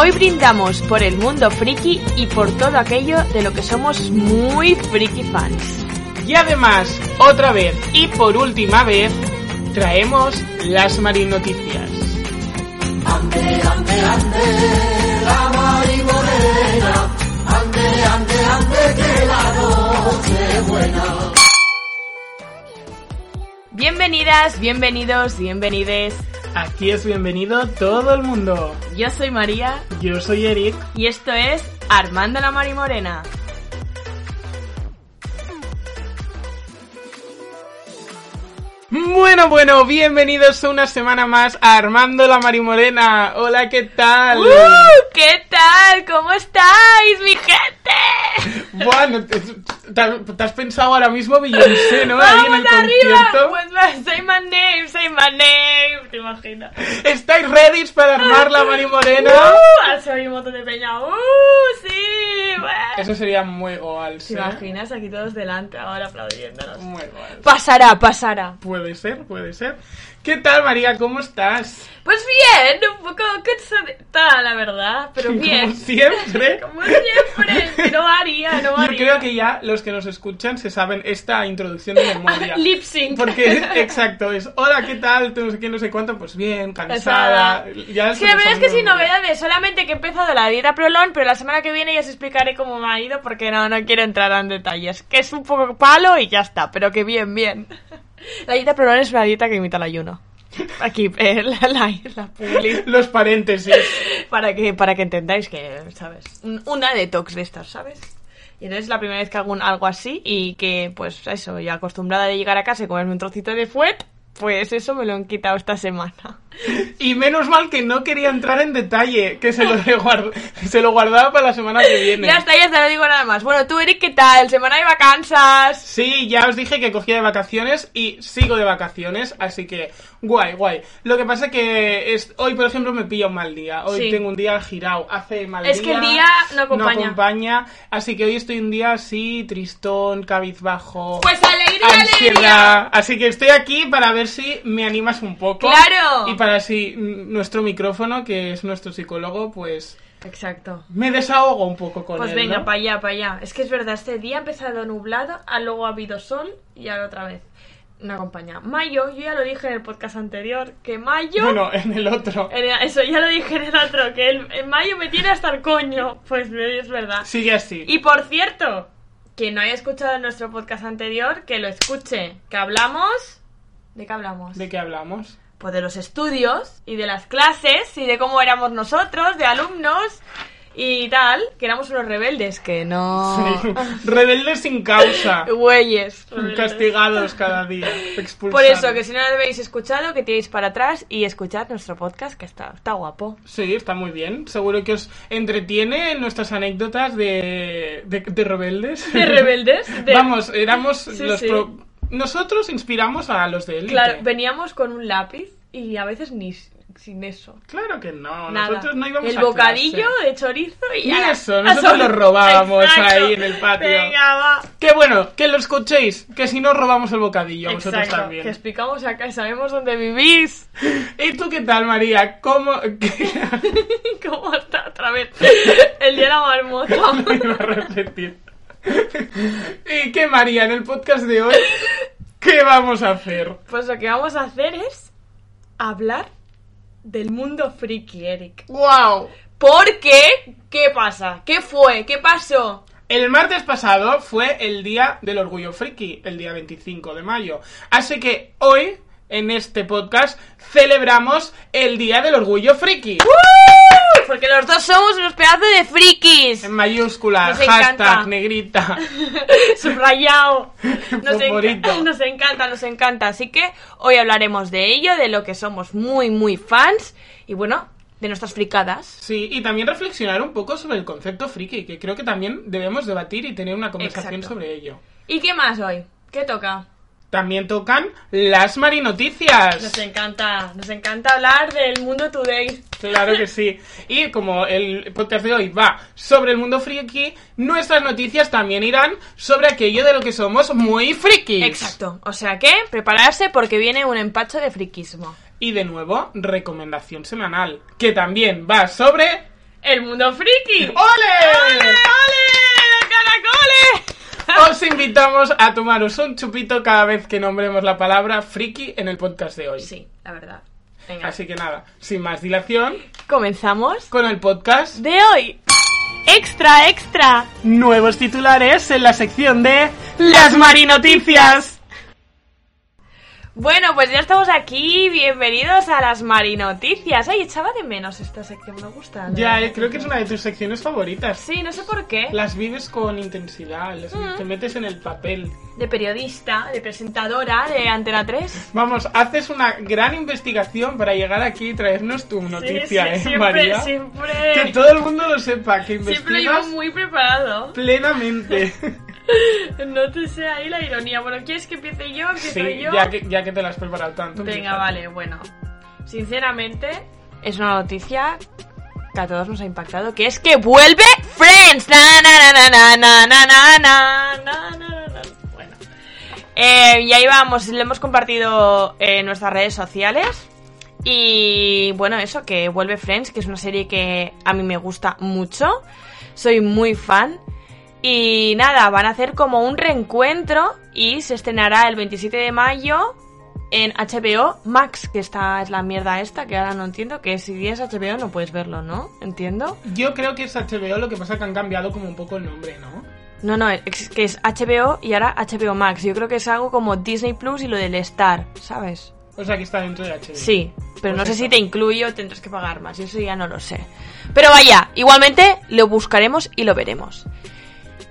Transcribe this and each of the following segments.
Hoy brindamos por el mundo friki y por todo aquello de lo que somos muy friki fans. Y además, otra vez y por última vez, traemos las marinoticias. Ande, ande, ande, la marimorena. Ande, ande, ande, que la noche es buena. Bienvenidas, bienvenidos, bienvenides. Aquí es bienvenido todo el mundo. Yo soy María Yo soy Eric. y esto es Armando la Marimorena. Bueno, bueno, bienvenidos una semana más a Armando la Marimorena. Hola, ¿qué tal? ¡Uh! ¿Qué tal? ¿Cómo estáis, mi gente? Bueno, te, te- te has pensado ahora mismo Beyoncé, ¿no? Ahí en el ¡Vamos arriba! concierto. Pues say my name, say my name. ¿Te imaginas? ¿Estáis ready para armar la Marimorena? ¡Uh! Al soy un montón de peña. ¡Uh! ¡Sí! bueno. Eso sería muy goal, ¿Te imaginas aquí todos delante ahora aplaudiéndonos? Muy goal. Pasará, pasará. Puede ser, puede ser. ¿Qué tal, María? ¿Cómo estás? Pues bien, un poco cansadita, la verdad, pero bien. Como siempre. Como siempre, no haría, no Yo haría. creo que ya los que nos escuchan se saben esta introducción de memoria. Lip sync. Porque, exacto, es hola, ¿qué tal? Tú no sé qué, no sé cuánto, pues bien, cansada. Ya que la verdad es que sin novedades, solamente que he empezado la dieta Prolon, pero la semana que viene ya os explicaré cómo me ha ido porque no, no quiero entrar en detalles. Que es un poco palo y ya está, pero que bien, bien. La dieta Prolon es una dieta que imita el ayuno. Aquí, eh, la, la, la. Los paréntesis. Para que, para que entendáis que, ¿sabes? Un- Una detox de estas, ¿sabes? Y entonces es la primera vez que hago un- algo así y que, pues eso, ya acostumbrada de llegar a casa y comerme un trocito de fuet, pues eso me lo han quitado esta semana. Y menos mal que no quería entrar en detalle, que se lo, guard- se lo guardaba para la semana que viene. Ya está, ya está, no digo nada más. Bueno, tú, Eric, ¿qué tal? Semana de vacanzas. Sí, ya os dije que cogía de vacaciones y sigo de vacaciones, así que guay, guay. Lo que pasa que es, hoy, por ejemplo, me pilla un mal día. Hoy Sí. tengo un día girado, hace mal Es que el día no acompaña. acompaña, así que hoy estoy un día así, tristón, cabizbajo. Pues alegría, ansiedad. alegría. Así que estoy aquí para ver si me animas un poco. ¡Claro! Y para si nuestro micrófono, que es nuestro psicólogo, pues Exacto. me desahogo un poco con Pues él. venga, ¿no? para allá, para allá. Es que es verdad, este día ha empezado nublado, ah, luego ha habido sol y ahora otra vez. No acompaña. Mayo, yo ya lo dije en el podcast anterior, que mayo... Bueno, en el otro. En el- Eso ya lo dije en el otro, que el, en mayo me tiene hasta el coño. Pues es verdad. Sigue así. Y por cierto, quien no haya escuchado nuestro podcast anterior, que lo escuche. Que hablamos... ¿De qué hablamos? ¿De qué hablamos? Pues de los estudios y de las clases y de cómo éramos nosotros, de alumnos y tal. Que éramos unos rebeldes, que no... Sí. Rebeldes sin causa. Güeyes. Castigados cada día. Por Expulsados. eso, que si no lo habéis escuchado, que tiréis para atrás y escuchad nuestro podcast, que está, está guapo. Sí, está muy bien. Seguro que os entretiene nuestras anécdotas de, de, de rebeldes. De rebeldes. de- Vamos, éramos Sí, los sí. pro- Nosotros inspiramos a los de élite. Claro, veníamos con un lápiz y a veces ni sin eso. Claro que no. Nada. Nosotros no íbamos El a bocadillo clase. de chorizo y Ni ala, eso, nosotros lo robábamos Exacto. ahí en el patio. Venga, va. Qué bueno, que lo escuchéis. Que si no robamos el bocadillo, a vosotros Exacto, también. que explicamos acá, sabemos dónde vivís. ¿Y tú qué tal, María? ¿Cómo.? ¿Cómo está otra vez? El día de la marmota. Me iba a repetir. ¿Y qué, María? En el podcast de hoy, ¿qué vamos a hacer? Pues lo que vamos a hacer es hablar del mundo friki, Eric. ¡Wow! ¿Por qué? ¿Qué pasa? ¿Qué fue? ¿Qué pasó? El martes pasado fue el día del orgullo friki, el día 25 de mayo. Así que hoy, en este podcast, celebramos el día del orgullo friki. ¡Uh! Porque los dos somos unos pedazos de frikis. En mayúscula, Nos encanta. hashtag, negrita. Subrayado. Nos, nos encanta, nos encanta. Así que hoy hablaremos de ello, de lo que somos muy, muy fans. Y bueno, de nuestras fricadas. Sí, y también reflexionar un poco sobre el concepto friki, que creo que también debemos debatir y tener una conversación Exacto. sobre ello. ¿Y qué más hoy? ¿Qué toca? También tocan las marinoticias. Nos encanta, nos encanta hablar del mundo today. Claro que sí. Y como el podcast de hoy va sobre el mundo friki, nuestras noticias también irán sobre aquello de lo que somos muy frikis. Exacto. O sea que, prepararse porque viene un empacho de friquismo. Y de nuevo, recomendación semanal, que también va sobre El mundo friki. ¡Ole! ¡Ole, ole! ¡Caracoles! Os invitamos a tomaros un chupito cada vez que nombremos la palabra friki en el podcast de hoy. Sí, la verdad. Venga. Así que nada, sin más dilación, Comenzamos con el podcast de hoy. Extra, extra. Nuevos titulares en la sección de Las Marinoticias. Bueno, pues ya estamos aquí. Bienvenidos a las Marinoticias. Ay, echaba de menos esta sección, me gusta. Ya, eh, creo que es una de tus secciones favoritas. Sí, no sé por qué. Las vives con intensidad, las- Mm. te metes en el papel. De periodista, de presentadora de Antena 3. Vamos, haces una gran investigación para llegar aquí y traernos tu noticia, sí, ¿eh, siempre, María? siempre. Que todo el mundo lo sepa, que Siempre lo llevo investigas muy preparado. plenamente. No te sé ahí la ironía. Bueno, ¿quieres que empiece yo? ¿Empiezo sí, yo? ya que, ya que te la has preparado tanto. Venga, empieza. vale, bueno. Sinceramente, es una noticia que a todos nos ha impactado, que es que vuelve Friends. Na, na, na, na, na, na, na, na, na, na. Bueno. Eh, y ahí vamos, lo hemos compartido en nuestras redes sociales. Y bueno, eso, que vuelve Friends, que es una serie que a mí me gusta mucho. Soy muy fan. Y nada, van a hacer como un reencuentro y se estrenará el 27 de mayo en HBO Max, que esta es la mierda esta, que ahora no entiendo, que si es HBO no puedes verlo, ¿no? Entiendo. Yo creo que es HBO, lo que pasa que han cambiado como un poco el nombre, ¿no? No, no, es que es HBO y ahora HBO Max. Yo creo que es algo como Disney Plus y lo del Star, ¿sabes? O sea que está dentro de HBO. Sí, pero Pues no sé eso. si te incluye o tendrás que pagar más, y eso ya no lo sé. Pero vaya, igualmente lo buscaremos y lo veremos.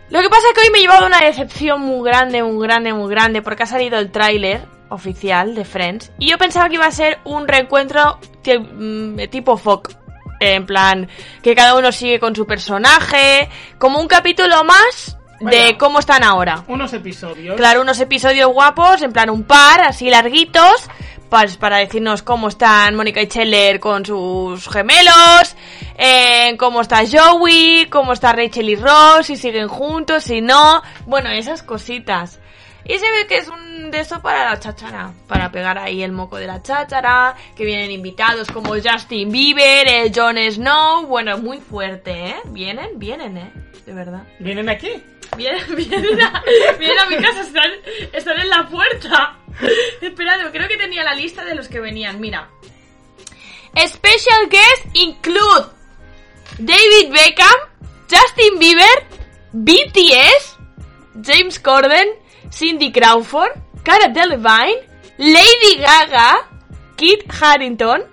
Lo que pasa es que hoy me he llevado una decepción muy grande, muy grande, muy grande, porque ha salido el tráiler oficial de Friends y yo pensaba que iba a ser un reencuentro mm, tipo FOC. En plan, que cada uno sigue con su personaje, como un capítulo más de cómo están ahora. Unos episodios. Claro, unos episodios guapos, en plan un par, así larguitos, para decirnos cómo están Mónica y Scheller con sus gemelos, eh, cómo está Joey, cómo está Rachel y Ross, si siguen juntos, si no, bueno, esas cositas. Y se ve que es un de eso para la cháchara, para pegar ahí el moco de la cháchara, que vienen invitados como Justin Bieber, el Jon Snow, bueno, muy fuerte, ¿eh? Vienen, vienen, ¿eh? De verdad. ¿Vienen aquí? Vienen, a, mi casa, están, están en la puerta. Esperad, creo que tenía la lista de los que venían. Mira. Special guests include David Beckham, Justin Bieber, BTS, James Corden, Cindy Crawford, Cara Delevingne, Lady Gaga, Kit Harington,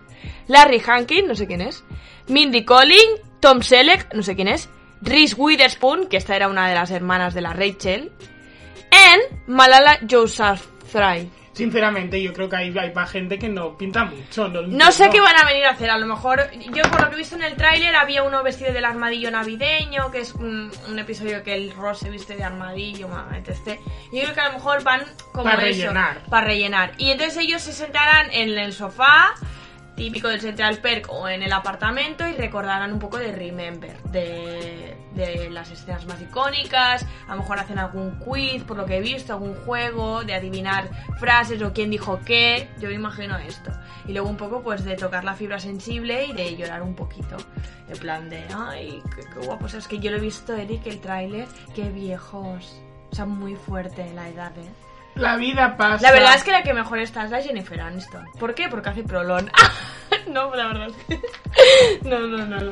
Larry Hankin, no sé quién es, Mindy Colling, Tom Selleck, no sé quién es, Reese Witherspoon, que esta era una de las hermanas de la Rachel, and Malala Yousafzai. Sinceramente, yo creo que hay, hay pa' gente que no pinta mucho. No, sé qué van a venir a hacer, a lo mejor, yo por lo que he visto en el tráiler había uno vestido del armadillo navideño, que es un, un episodio que el Ross se viste de armadillo, ma, etc. Yo creo que a lo mejor van como Pa' eso, rellenar. para rellenar. Y entonces ellos se sentarán en el sofá, típico del Central Perk o en el apartamento y recordarán un poco de Remember, de, las escenas más icónicas, a lo mejor hacen algún quiz, por lo que he visto, algún juego de adivinar frases o quién dijo qué, yo me imagino esto. Y luego un poco pues de tocar la fibra sensible y de llorar un poquito, en plan de, ay, qué, qué guapos, es que yo lo he visto, Eric, el tráiler, qué viejos, o sea, muy fuerte la edad, ¿eh? La vida pasa. La verdad es que la que mejor está es la Jennifer Aniston. ¿Por qué? Porque hace prolón. no, la verdad. No, no, no. no.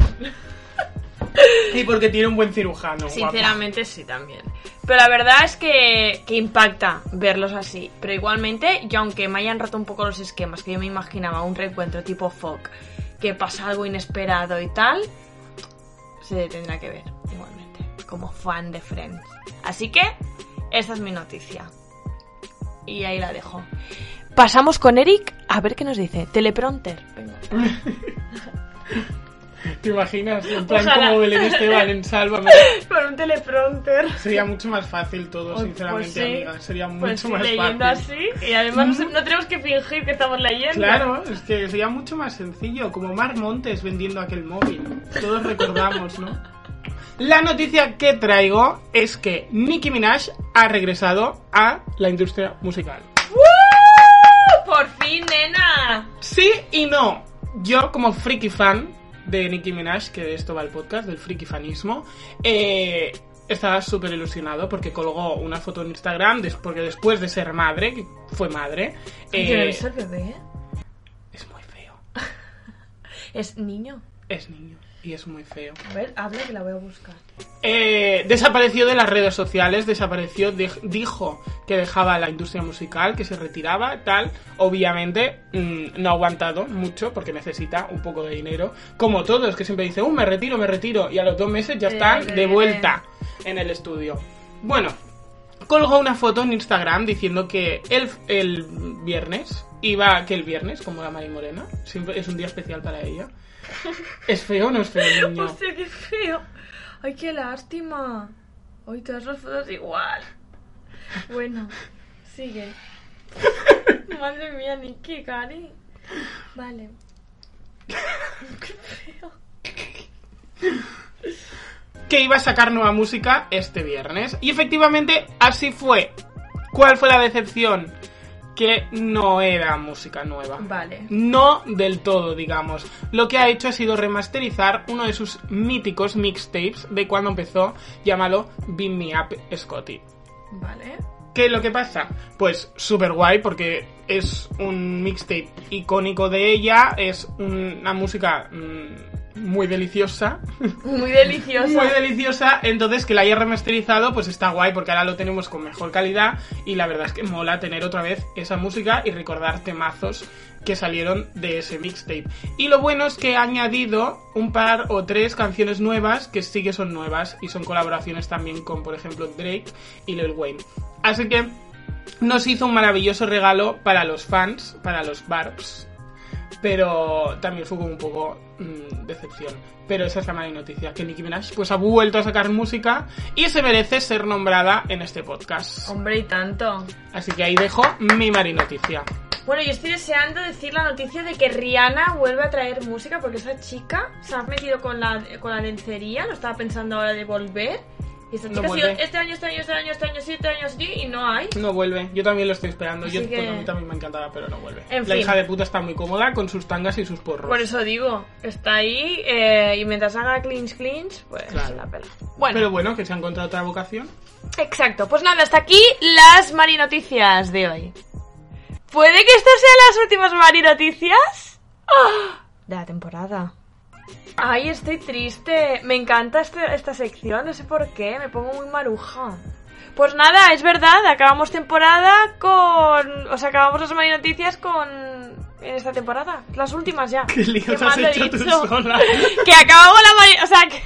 Y porque tiene un buen cirujano. Sinceramente sí también. Pero la verdad es que, que impacta verlos así. Pero igualmente, yo aunque me hayan roto un poco los esquemas, que yo me imaginaba un reencuentro tipo folk, que pasa algo inesperado y tal, se tendrá que ver igualmente, como fan de Friends. Así que, esta es mi noticia. Y ahí la dejo. Pasamos con Eric a ver qué nos dice. Teleprompter. Venga. ¿Te imaginas? En plan Ojalá. como Belén Esteban en Sálvame. Con un teleprompter. Sería mucho más fácil todo, Pues sinceramente, sí. amiga. Sería mucho Pues sí, más leyendo fácil. así. Y además no tenemos que fingir que estamos leyendo. Claro, es que sería mucho más sencillo, como Mar Montes vendiendo aquel móvil. Todos recordamos, ¿no? La noticia que traigo es que Nicki Minaj ha regresado a la industria musical. ¡Uh! ¡Por fin, nena! Sí y no. Yo, como friki fan, de Nicki Minaj, que de esto va el podcast, del frikifanismo, eh, estaba súper ilusionado porque colgó una foto en Instagram, des- porque después de ser madre, que fue madre, Ay, yo no he eh, visto el bebé. es muy feo. Es niño. Es niño y es muy feo. A ver, habla que la voy a buscar. Eh, desapareció de las redes sociales, desapareció, de- dijo que dejaba la industria musical, que se retiraba, tal. Obviamente mm, no ha aguantado mucho porque necesita un poco de dinero. Como todos, que siempre dicen, uh, me retiro, me retiro. Y a los dos meses ya están Eh, de vuelta en el estudio. Bueno, colgó una foto en Instagram diciendo que el, el viernes iba, que el viernes, como la Mari Morena, siempre es un día especial para ella. ¿Es feo o no es feo el niño? Hostia, qué feo. Ay, qué lástima. Ay, todas las fotos igual. Bueno, sigue. Madre mía, Nicky, Cari. Vale. Qué feo. que iba a sacar nueva música este viernes. Y efectivamente así fue. ¿Cuál fue la decepción? Que no era música nueva. Vale. No del todo, digamos. Lo que ha hecho ha sido remasterizar uno de sus míticos mixtapes de cuando empezó, llamado Beat Me Up Scotty. Vale. ¿Qué es lo que pasa? Pues súper guay porque es un mixtape icónico de ella, es una música mm, muy deliciosa, Muy deliciosa. muy deliciosa, entonces que la haya remasterizado pues está guay porque ahora lo tenemos con mejor calidad y la verdad es que mola tener otra vez esa música y recordar temazos que salieron de ese mixtape. Y lo bueno es que ha añadido un par o tres canciones nuevas que sí que son nuevas y son colaboraciones también con por ejemplo Drake y Lil Wayne. Así que nos hizo un maravilloso regalo para los fans, para los Barbs, pero también fue como un poco mm, decepción. Pero esa es la mala noticia, que Nicki Minaj pues ha vuelto a sacar música y se merece ser nombrada en este podcast. Hombre, y tanto. Así que ahí dejo mi mari noticia. Bueno, yo estoy deseando decir la noticia de que Rihanna vuelve a traer música porque esa chica se ha metido con la, con la lencería, lo estaba pensando ahora de volver. Y esta No chica este año, este año, este año, este año, sí, este año, sí, y no hay. No vuelve, yo también lo estoy esperando. Yo Así que- bueno, a mí también me encantaba, pero no vuelve. En la fin. hija de puta está muy cómoda con sus tangas y sus porros. Por eso digo, está ahí eh, y mientras haga clinch clinch, pues Claro. la pela. Bueno, Pero bueno, que se ha encontrado otra vocación. exacto. Pues nada, hasta aquí las Mari Noticias de hoy. ¿Puede que estas sean las últimas Mari Noticias? ¡Ah! De la temporada. Ay, estoy triste. Me encanta este- esta sección, no sé por qué, me pongo muy maruja. Pues nada, es verdad, acabamos temporada con... O sea, acabamos las Mari Noticias con... En esta temporada, las últimas ya. Qué líos has hecho tú sola. Que acabamos la Mari... O sea, que...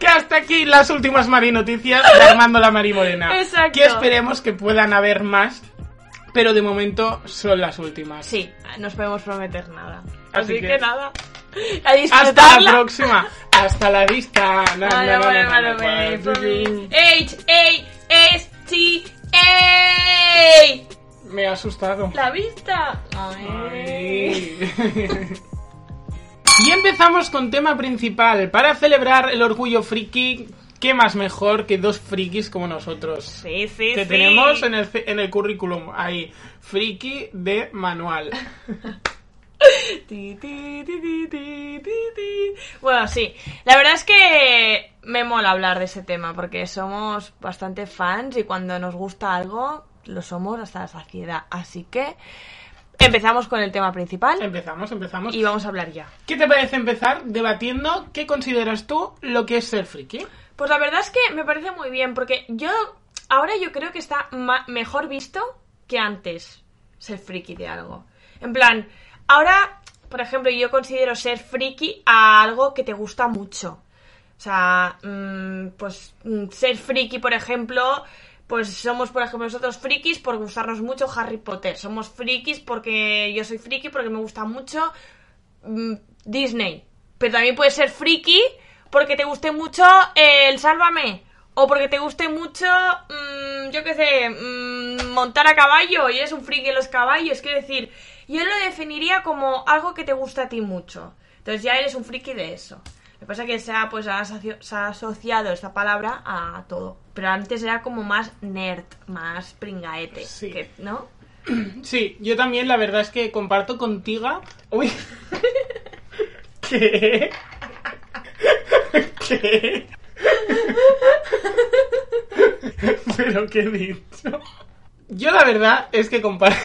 Que hasta aquí las últimas Mari Noticias de Armando la Mari Morena. Exacto. Que esperemos que puedan haber más, pero de momento son las últimas. Sí, no os podemos prometer nada. Así Así, que- que... nada. Hasta la próxima. Hasta la vista. H, A, S, T, A. Me ha asustado. La vista. Ay. Ay. y empezamos con tema principal. Para celebrar el orgullo friki, ¿qué más mejor que dos frikis como nosotros? Sí, sí, que sí. tenemos en el, en el currículum ahí, friki de manual. Bueno, sí. La verdad es que me mola hablar de ese tema porque somos bastante fans y cuando nos gusta algo lo somos hasta la saciedad. Así que empezamos con el tema principal Empezamos, empezamos. y vamos a hablar ya. ¿Qué te parece empezar debatiendo qué consideras tú lo que es ser friki? Pues la verdad es que me parece muy bien, porque yo ahora yo creo que está mejor visto que antes ser friki de algo. En plan, ahora, por ejemplo, yo considero ser friki a algo que te gusta mucho. O sea, mm, pues mm, ser friki, por ejemplo, pues somos, por ejemplo, nosotros frikis por gustarnos mucho Harry Potter. Somos frikis porque yo soy friki porque me gusta mucho mm, Disney. Pero también puedes ser friki porque te guste mucho el Sálvame. O porque te guste mucho, yo qué sé, montar a caballo y eres un friki de los caballos. Quiero decir, yo lo definiría como algo que te gusta a ti mucho. Entonces ya eres un friki de eso. Lo que pasa es que se ha, pues, se ha asociado esta palabra a todo. Pero antes era como más nerd, más pringaete. Sí. que- ¿No? Sí, yo también la verdad es que comparto contigo. Uy. ¿Qué? ¿Qué? ¿Pero qué he dicho? Yo la verdad es que comparto...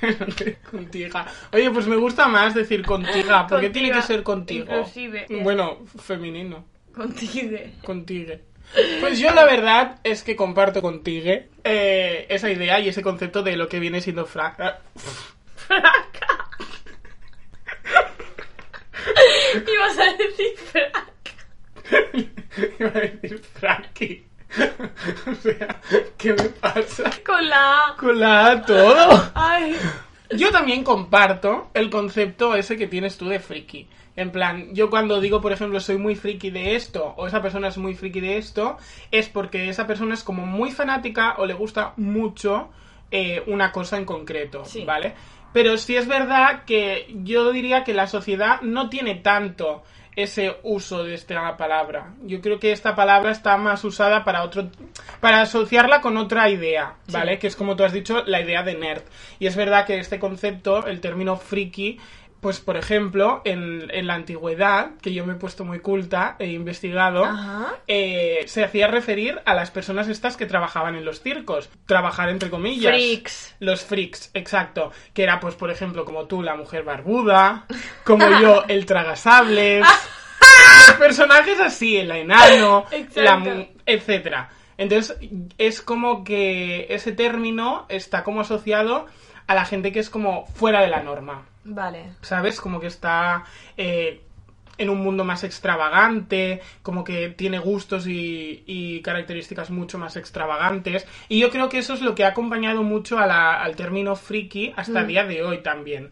contigo. Oye, pues me gusta más decir contiga. ¿Por qué tiene que ser contigo? inclusive. Bueno, femenino. Contigo. Contigo. Pues yo la verdad es que comparto contigo eh, esa idea y ese concepto de lo que viene siendo fra... ah, Ibas a decir frac. Iba a decir fraki. o sea, ¿qué me pasa? Con la A. Con la A todo. Ay. Yo también comparto el concepto ese que tienes tú de friki. En plan, yo cuando digo, por ejemplo, soy muy friki de esto, o esa persona es muy friki de esto, es porque esa persona es como muy fanática o le gusta mucho eh, una cosa en concreto, Sí. ¿vale? Pero sí es verdad que yo diría que la sociedad no tiene tanto ese uso de esta palabra. Yo creo que esta palabra está más usada para otro para asociarla con otra idea, ¿vale? Que es como tú has dicho, la idea de nerd. Y es verdad que este concepto, el término friki, pues por ejemplo, en, en la antigüedad, que yo me he puesto muy culta, he investigado, eh, se hacía referir a las personas estas que trabajaban en los circos. Trabajar entre comillas. Freaks. Los freaks, exacto. Que era, pues, por ejemplo, como tú, la mujer barbuda, como yo, el tragasables. los personajes así, el enano, la etcétera. Entonces, es como que ese término está como asociado a la gente que es como fuera de la norma. Vale. ¿sabes? Como que está eh, en un mundo más extravagante, como que tiene gustos y, y características mucho más extravagantes. Y yo creo que eso es lo que ha acompañado mucho a la- al término friki hasta el día de hoy también.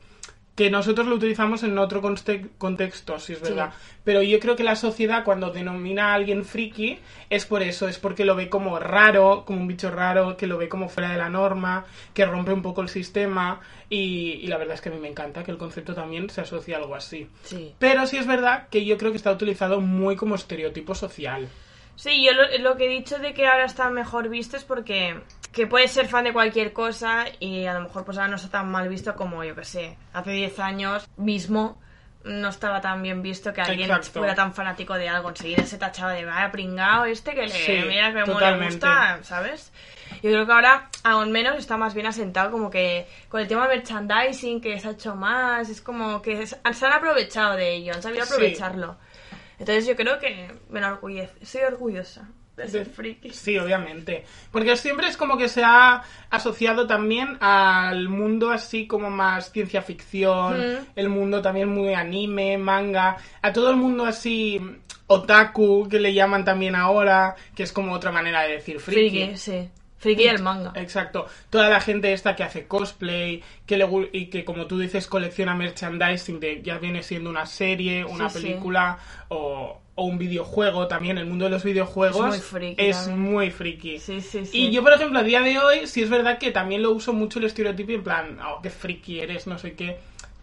Que nosotros lo utilizamos en otro contexto, si es verdad. Pero yo creo que la sociedad cuando denomina a alguien friki es por eso, es porque lo ve como raro, como un bicho raro, que lo ve como fuera de la norma, que rompe un poco el sistema y, y la verdad es que a mí me encanta que el concepto también se asocie a algo así. Sí. Pero sí es verdad que yo creo que está utilizado muy como estereotipo social. Sí, yo lo, lo que he dicho de que ahora está mejor visto es porque que puedes ser fan de cualquier cosa y a lo mejor pues ahora no está tan mal visto como, yo que sé, hace 10 años mismo no estaba tan bien visto que alguien Exacto. fuera tan fanático de algo. Enseguida se tachaba de, vaya pringao este que le Sí, mira que totalmente. gusta, ¿sabes? Yo creo que ahora, aún menos, está más bien asentado como que con el tema de merchandising que se ha hecho más, es como que se han aprovechado de ello, han sabido Sí. Entonces yo creo que me enorgullece, estoy orgullosa de ser friki. Sí, obviamente. Porque siempre es como que se ha asociado también al mundo así como más ciencia ficción, Mm. el mundo también muy anime, manga, a todo el mundo así otaku, que le llaman también ahora, que es como otra manera de decir friki. Friki, sí. Friki del manga. Exacto. Toda la gente esta que hace cosplay, que le, y que como tú dices colecciona merchandising de ya viene siendo una serie, una Sí, sí. película o, o un videojuego también. El mundo de los videojuegos Es muy friki es también. muy friki. Sí, sí, sí. Y yo, por ejemplo, a día de hoy, sí es verdad que también lo uso mucho el estereotipo en plan, oh, qué friki eres, no sé qué.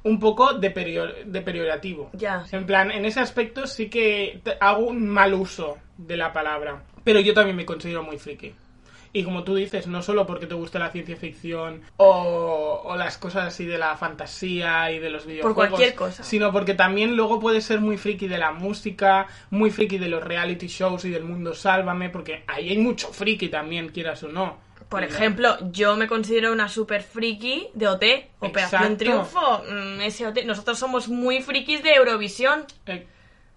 Un poco de, perio- de periorativo. Ya. En plan, en ese aspecto sí que hago un mal uso de la palabra. Pero yo también me considero muy friki. Y como tú dices, no solo porque te gusta la ciencia ficción o, o las cosas así de la fantasía y de los videojuegos. cualquier cosa. Sino porque también luego puedes ser muy friki de la música, muy friki de los reality shows y del mundo Sálvame, porque ahí hay mucho friki también, quieras o no. Por ejemplo, yo me considero una super friki de OT, Operación Exacto. Triunfo, mm, ese OT. Nosotros somos muy frikis de Eurovisión. eh,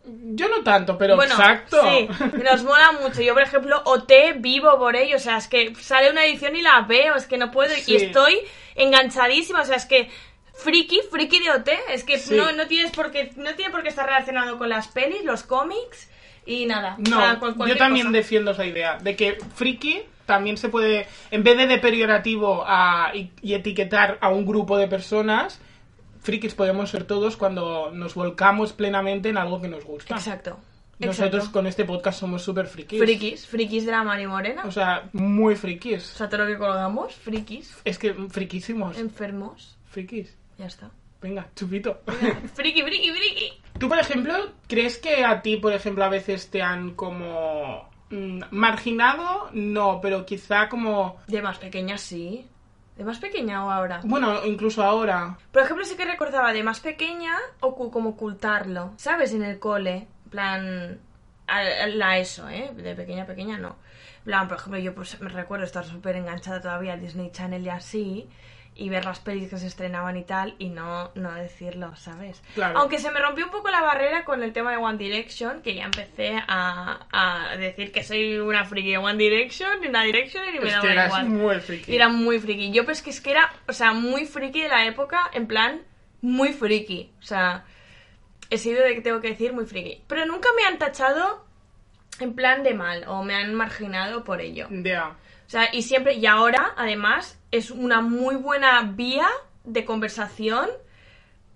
yo no tanto, pero bueno, exacto. sí, nos mola mucho. Yo, por ejemplo, OT vivo por ello. O sea, es que sale una edición y la veo, es que no puedo. Sí. Y estoy enganchadísima. O sea, es que friki, friki de OT. Es que Sí. no, no tienes por qué, no tiene por qué estar relacionado con las pelis, los cómics y nada. No, O sea, con yo también cosa. defiendo esa idea de que friki también se puede, en vez de de a- y, y etiquetar a un grupo de personas, frikis podemos ser todos cuando nos volcamos plenamente en algo que nos gusta. Exacto. Nosotros exacto. con este podcast somos súper frikis. Frikis, frikis de la Mari Morena. O sea, muy frikis. O sea, todo lo que colgamos, frikis, Es que friquísimos. enfermos, Frikis. ya está. Venga, chupito. friki, friki, friki. Tú, por ejemplo, ¿crees que a ti, por ejemplo, a veces te han como mm, marginado? No, pero quizá como... De más pequeña sí. De más pequeña o ahora. Bueno, incluso ahora. Por ejemplo, sí que recordaba de más pequeña o como ocultarlo, ¿sabes? En el cole. En plan, a- la ESO, ¿eh? De pequeña a pequeña no. En plan, por ejemplo, yo pues me recuerdo estar súper enganchada todavía a Disney Channel y así, y ver las pelis que se estrenaban y tal, y no, no decirlo, ¿sabes? Claro. Aunque se me rompió un poco la barrera con el tema de One Direction, que ya empecé a, a decir que soy una friki de One Direction, y una Direction, y me Es daba que eras igual. muy friki. Era muy friki. Yo pues que es que era, o sea, muy friki de la época, en plan, muy friki. O sea, he sido de que tengo que decir muy friki. Pero nunca me han tachado en plan de mal o me han marginado por ello. Ya. O sea, y siempre, y ahora, además, es una muy buena vía de conversación,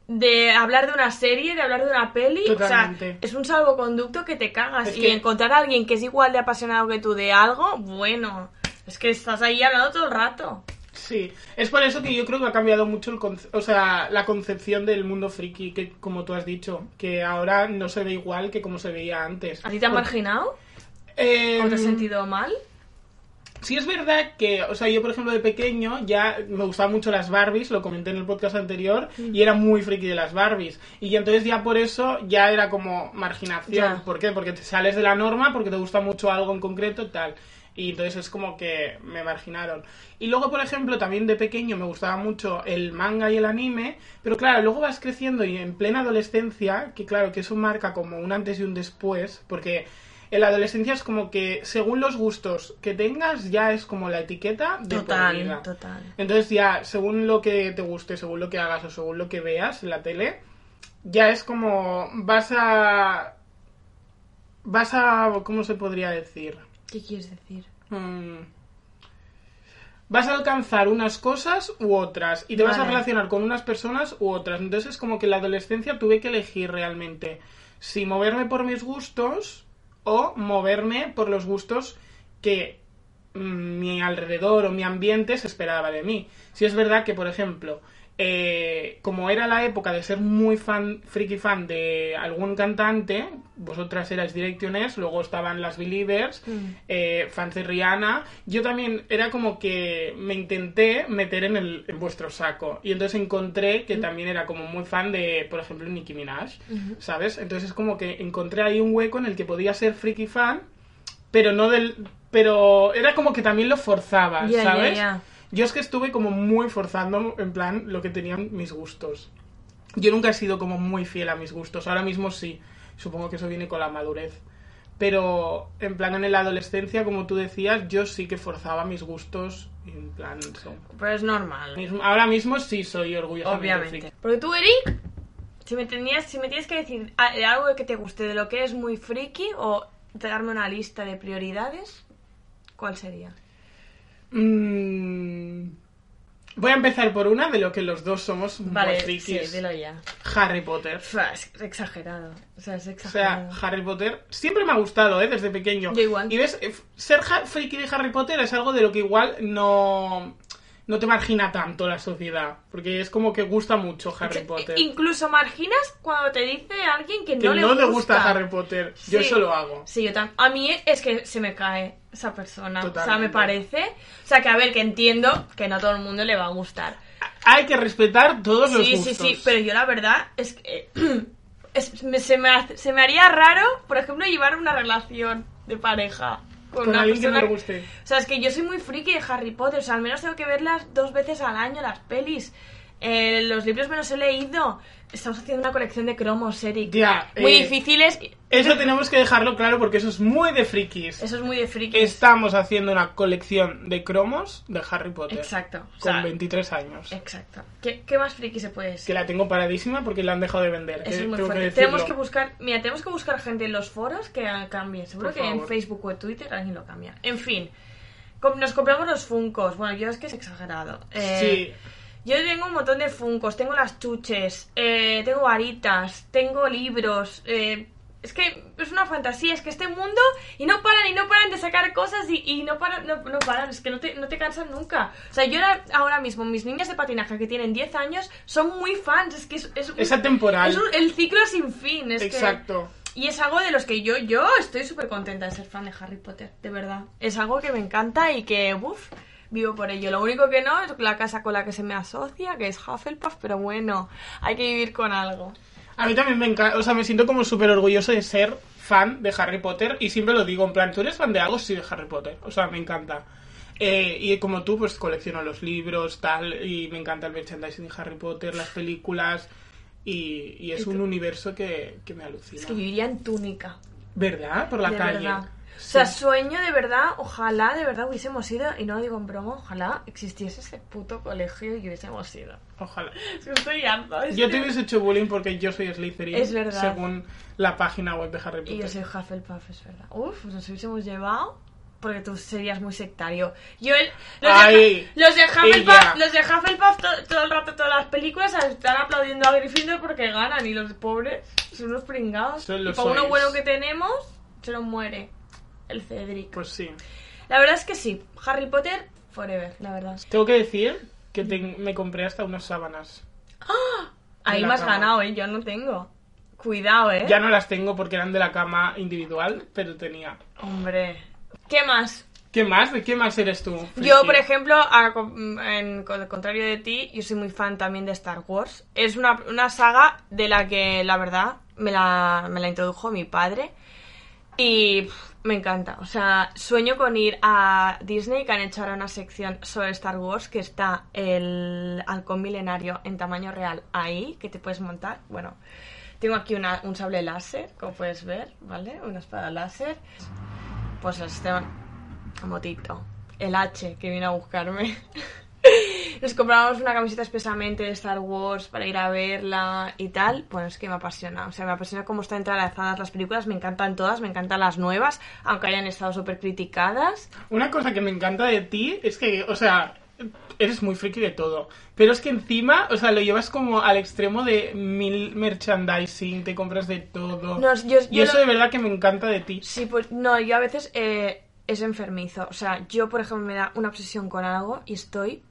de hablar de una serie, de hablar de una peli. Totalmente. O sea, es un salvoconducto que te cagas. Es y que- encontrar a alguien que es igual de apasionado que tú de algo, bueno, es que estás ahí hablando todo el rato. Sí, es por eso que yo creo que ha cambiado mucho el conce- o sea, la concepción del mundo friki, que como tú has dicho, que ahora no se ve igual que como se veía antes. ¿A ti te han marginado? Eh, ¿O te has sentido mal? Sí es verdad que, o sea, yo por ejemplo de pequeño ya me gustaban mucho las Barbies, lo comenté en el podcast anterior, Mm. y era muy friki de las Barbies. Y entonces ya por eso ya era como marginación. Ya. ¿Por qué? Porque te sales de la norma, porque te gusta mucho algo en concreto, tal. Y entonces es como que me marginaron. Y luego, por ejemplo, también de pequeño me gustaba mucho el manga y el anime, pero claro, luego vas creciendo y en plena adolescencia, que claro, que eso marca como un antes y un después, porque en la adolescencia es como que según los gustos que tengas ya es como la etiqueta de por vida. Total, total. Entonces ya, según lo que te guste, según lo que hagas o según lo que veas en la tele, ya es como vas a... Vas a... ¿Cómo se podría decir? ¿Qué quieres decir? Mm. Vas a alcanzar unas cosas u otras y te vas a relacionar con unas personas u otras. Entonces es como que en la adolescencia tuve que elegir realmente si moverme por mis gustos o moverme por los gustos que mm, mi alrededor o mi ambiente se esperaba de mí. Si es verdad que, por ejemplo, eh, como era la época de ser muy fan, friki fan de algún cantante, vosotras erais Directioners, luego estaban las Believers, Mm. eh, fans de Rihanna, yo también era como que me intenté meter en, el, en vuestro saco. Y entonces encontré que también era como muy fan de, por ejemplo, Nicki Minaj, ¿sabes? Entonces es como que encontré ahí un hueco en el que podía ser friki fan, pero no del... Pero era como que también lo forzaba, ¿sabes? Yo es que estuve como muy forzando, en plan, lo que tenían mis gustos. Yo nunca he sido como muy fiel a mis gustos. Ahora mismo sí. Supongo que eso viene con la madurez. Pero, en plan, en la adolescencia, como tú decías, yo sí que forzaba mis gustos. En plan, eso. Pero es normal. Ahora mismo sí soy orgullosamente Obviamente. Porque tú, Eric, si me, tenías, si me tienes que decir algo que te guste, de lo que es muy friki, o darme una lista de prioridades, ¿cuál sería? Mm, Voy a empezar por una de lo que los dos somos muy Vale, frikis. sí, dilo ya. Harry Potter. Es exagerado. O sea, es O sea, exagerado. Harry Potter siempre me ha gustado, ¿eh? Desde pequeño. Yo igual. Y ves, eh, ser ha- friki de Harry Potter es algo de lo que igual no, no te margina tanto la sociedad. Porque es como que gusta mucho Harry Potter. Incluso marginas cuando te dice alguien que, que no, no, le, le gusta Harry Potter. Yo eso lo hago. Sí, yo también. A mí es que se me cae esa persona. O sea, Totalmente. me parece. O sea, que a ver, que entiendo que no todo el mundo le va a gustar. Hay que respetar todos los Sí, gustos. sí, sí, pero yo la verdad es que es- me- se, me, hace- se me haría raro, por ejemplo, llevar una relación de pareja con, Con una alguien que persona le guste. O sea, es que yo soy muy friki de Harry Potter, o sea, al menos tengo que verlas dos veces al año, las pelis. Eh, los libros me los he leído. Estamos haciendo una colección de cromos, Eric. Ya, Muy eh, difíciles. Eso tenemos que dejarlo claro porque eso es muy de frikis. Eso es muy de friki. Estamos haciendo una colección de cromos de Harry Potter. Exacto. o Con sea, 23 años. Exacto. ¿Qué, qué más friki se puede Que decir? la tengo paradísima porque la han dejado de vender. Eso es muy que fuerte. tenemos que buscar, mira, tenemos que buscar gente en los foros que ah, cambie. Seguro Por que en. Facebook o en Twitter alguien lo cambia. En fin, nos compramos los funcos. Bueno, yo es que es exagerado. Eh, Sí. Yo tengo un montón de funcos, tengo las chuches, eh, tengo varitas, tengo libros. eh, es que es una fantasía, es que este mundo y no paran y no paran de sacar cosas y, y no paran, no, no paran, es que no te, no te cansan nunca. O sea, yo ahora, ahora mismo, mis niñas de patinaje que tienen 10 años son muy fans, es que es, es un- Es atemporal. es un- el ciclo sin fin. Es que- Exacto. y es algo de los que yo, yo estoy súper contenta de ser fan de Harry Potter, de verdad. Es algo que me encanta y que, uff, vivo por ello. Lo único que no es la casa con la que se me asocia, que es Hufflepuff, pero bueno, hay que vivir con algo. A mí también me encanta, o sea, me siento como súper orgulloso de ser fan de Harry Potter y siempre lo digo, en plan, ¿tú eres fan de algo? Sí, de Harry Potter. O sea, me encanta. Eh, y como tú, pues colecciono los libros, tal, y me encanta el merchandising de Harry Potter, las películas, y, y es un universo que, que me alucina. Es que yo iría en túnica. ¿Verdad? Por la de calle. verdad. O sea, sueño de verdad, ojalá de verdad hubiésemos ido, y no lo digo en broma, ojalá existiese ese puto colegio y hubiésemos ido. Ojalá. Es que estoy harta. es Yo te hubiese hecho bullying porque yo soy Slytherin. Es verdad. Según la página web de Harry Potter. Y yo soy Hufflepuff, es verdad. Uf, pues nos hubiésemos llevado. Porque tú serías muy sectario. Yo, el, los, Ay, de, los de Hufflepuff, los de Hufflepuff to- todo el rato, todas las películas, están aplaudiendo a Gryffindor porque ganan. Y los pobres son unos pringados. Son y los para uno bueno que tenemos, se nos muere el Cedric. Pues sí. La verdad es que sí. Harry Potter, forever, la verdad. Tengo que decir que te- me compré hasta unas sábanas. Ahí la me has cama. ganado, ¿eh? Yo no tengo. Cuidado, ¿eh? Ya no las tengo porque eran de la cama individual, pero tenía. Hombre. ¿Qué más? ¿Qué más? ¿De qué más eres tú? Yo, por ejemplo, a co- en, el contrario de ti, yo soy muy fan también de Star Wars. Es una, una saga de la que, la verdad, me la, me la introdujo mi padre. Y pff, me encanta. O sea, sueño con ir a Disney, que han hecho ahora una sección sobre Star Wars, que está el halcón milenario en tamaño real ahí, que te puedes montar. Bueno, tengo aquí una- un sable láser, como puedes ver, ¿vale? Una espada láser. Pues este motito. El H que vino a buscarme. Nos compramos una camiseta expresamente de Star Wars para ir a verla y tal. Bueno, es que me apasiona. O sea, me apasiona cómo están entrelazadas las películas. Me encantan todas, me encantan las nuevas, aunque hayan estado súper criticadas. Una cosa que me encanta de ti es que, o sea, eres muy friki de todo. Pero es que encima, o sea, lo llevas como al extremo de mil merchandising, te compras de todo. No, yo- y yo eso lo- de verdad que me encanta de ti. Sí, pues no, yo a veces eh, es enfermizo. O sea, yo, por ejemplo, me da una obsesión con algo y estoy.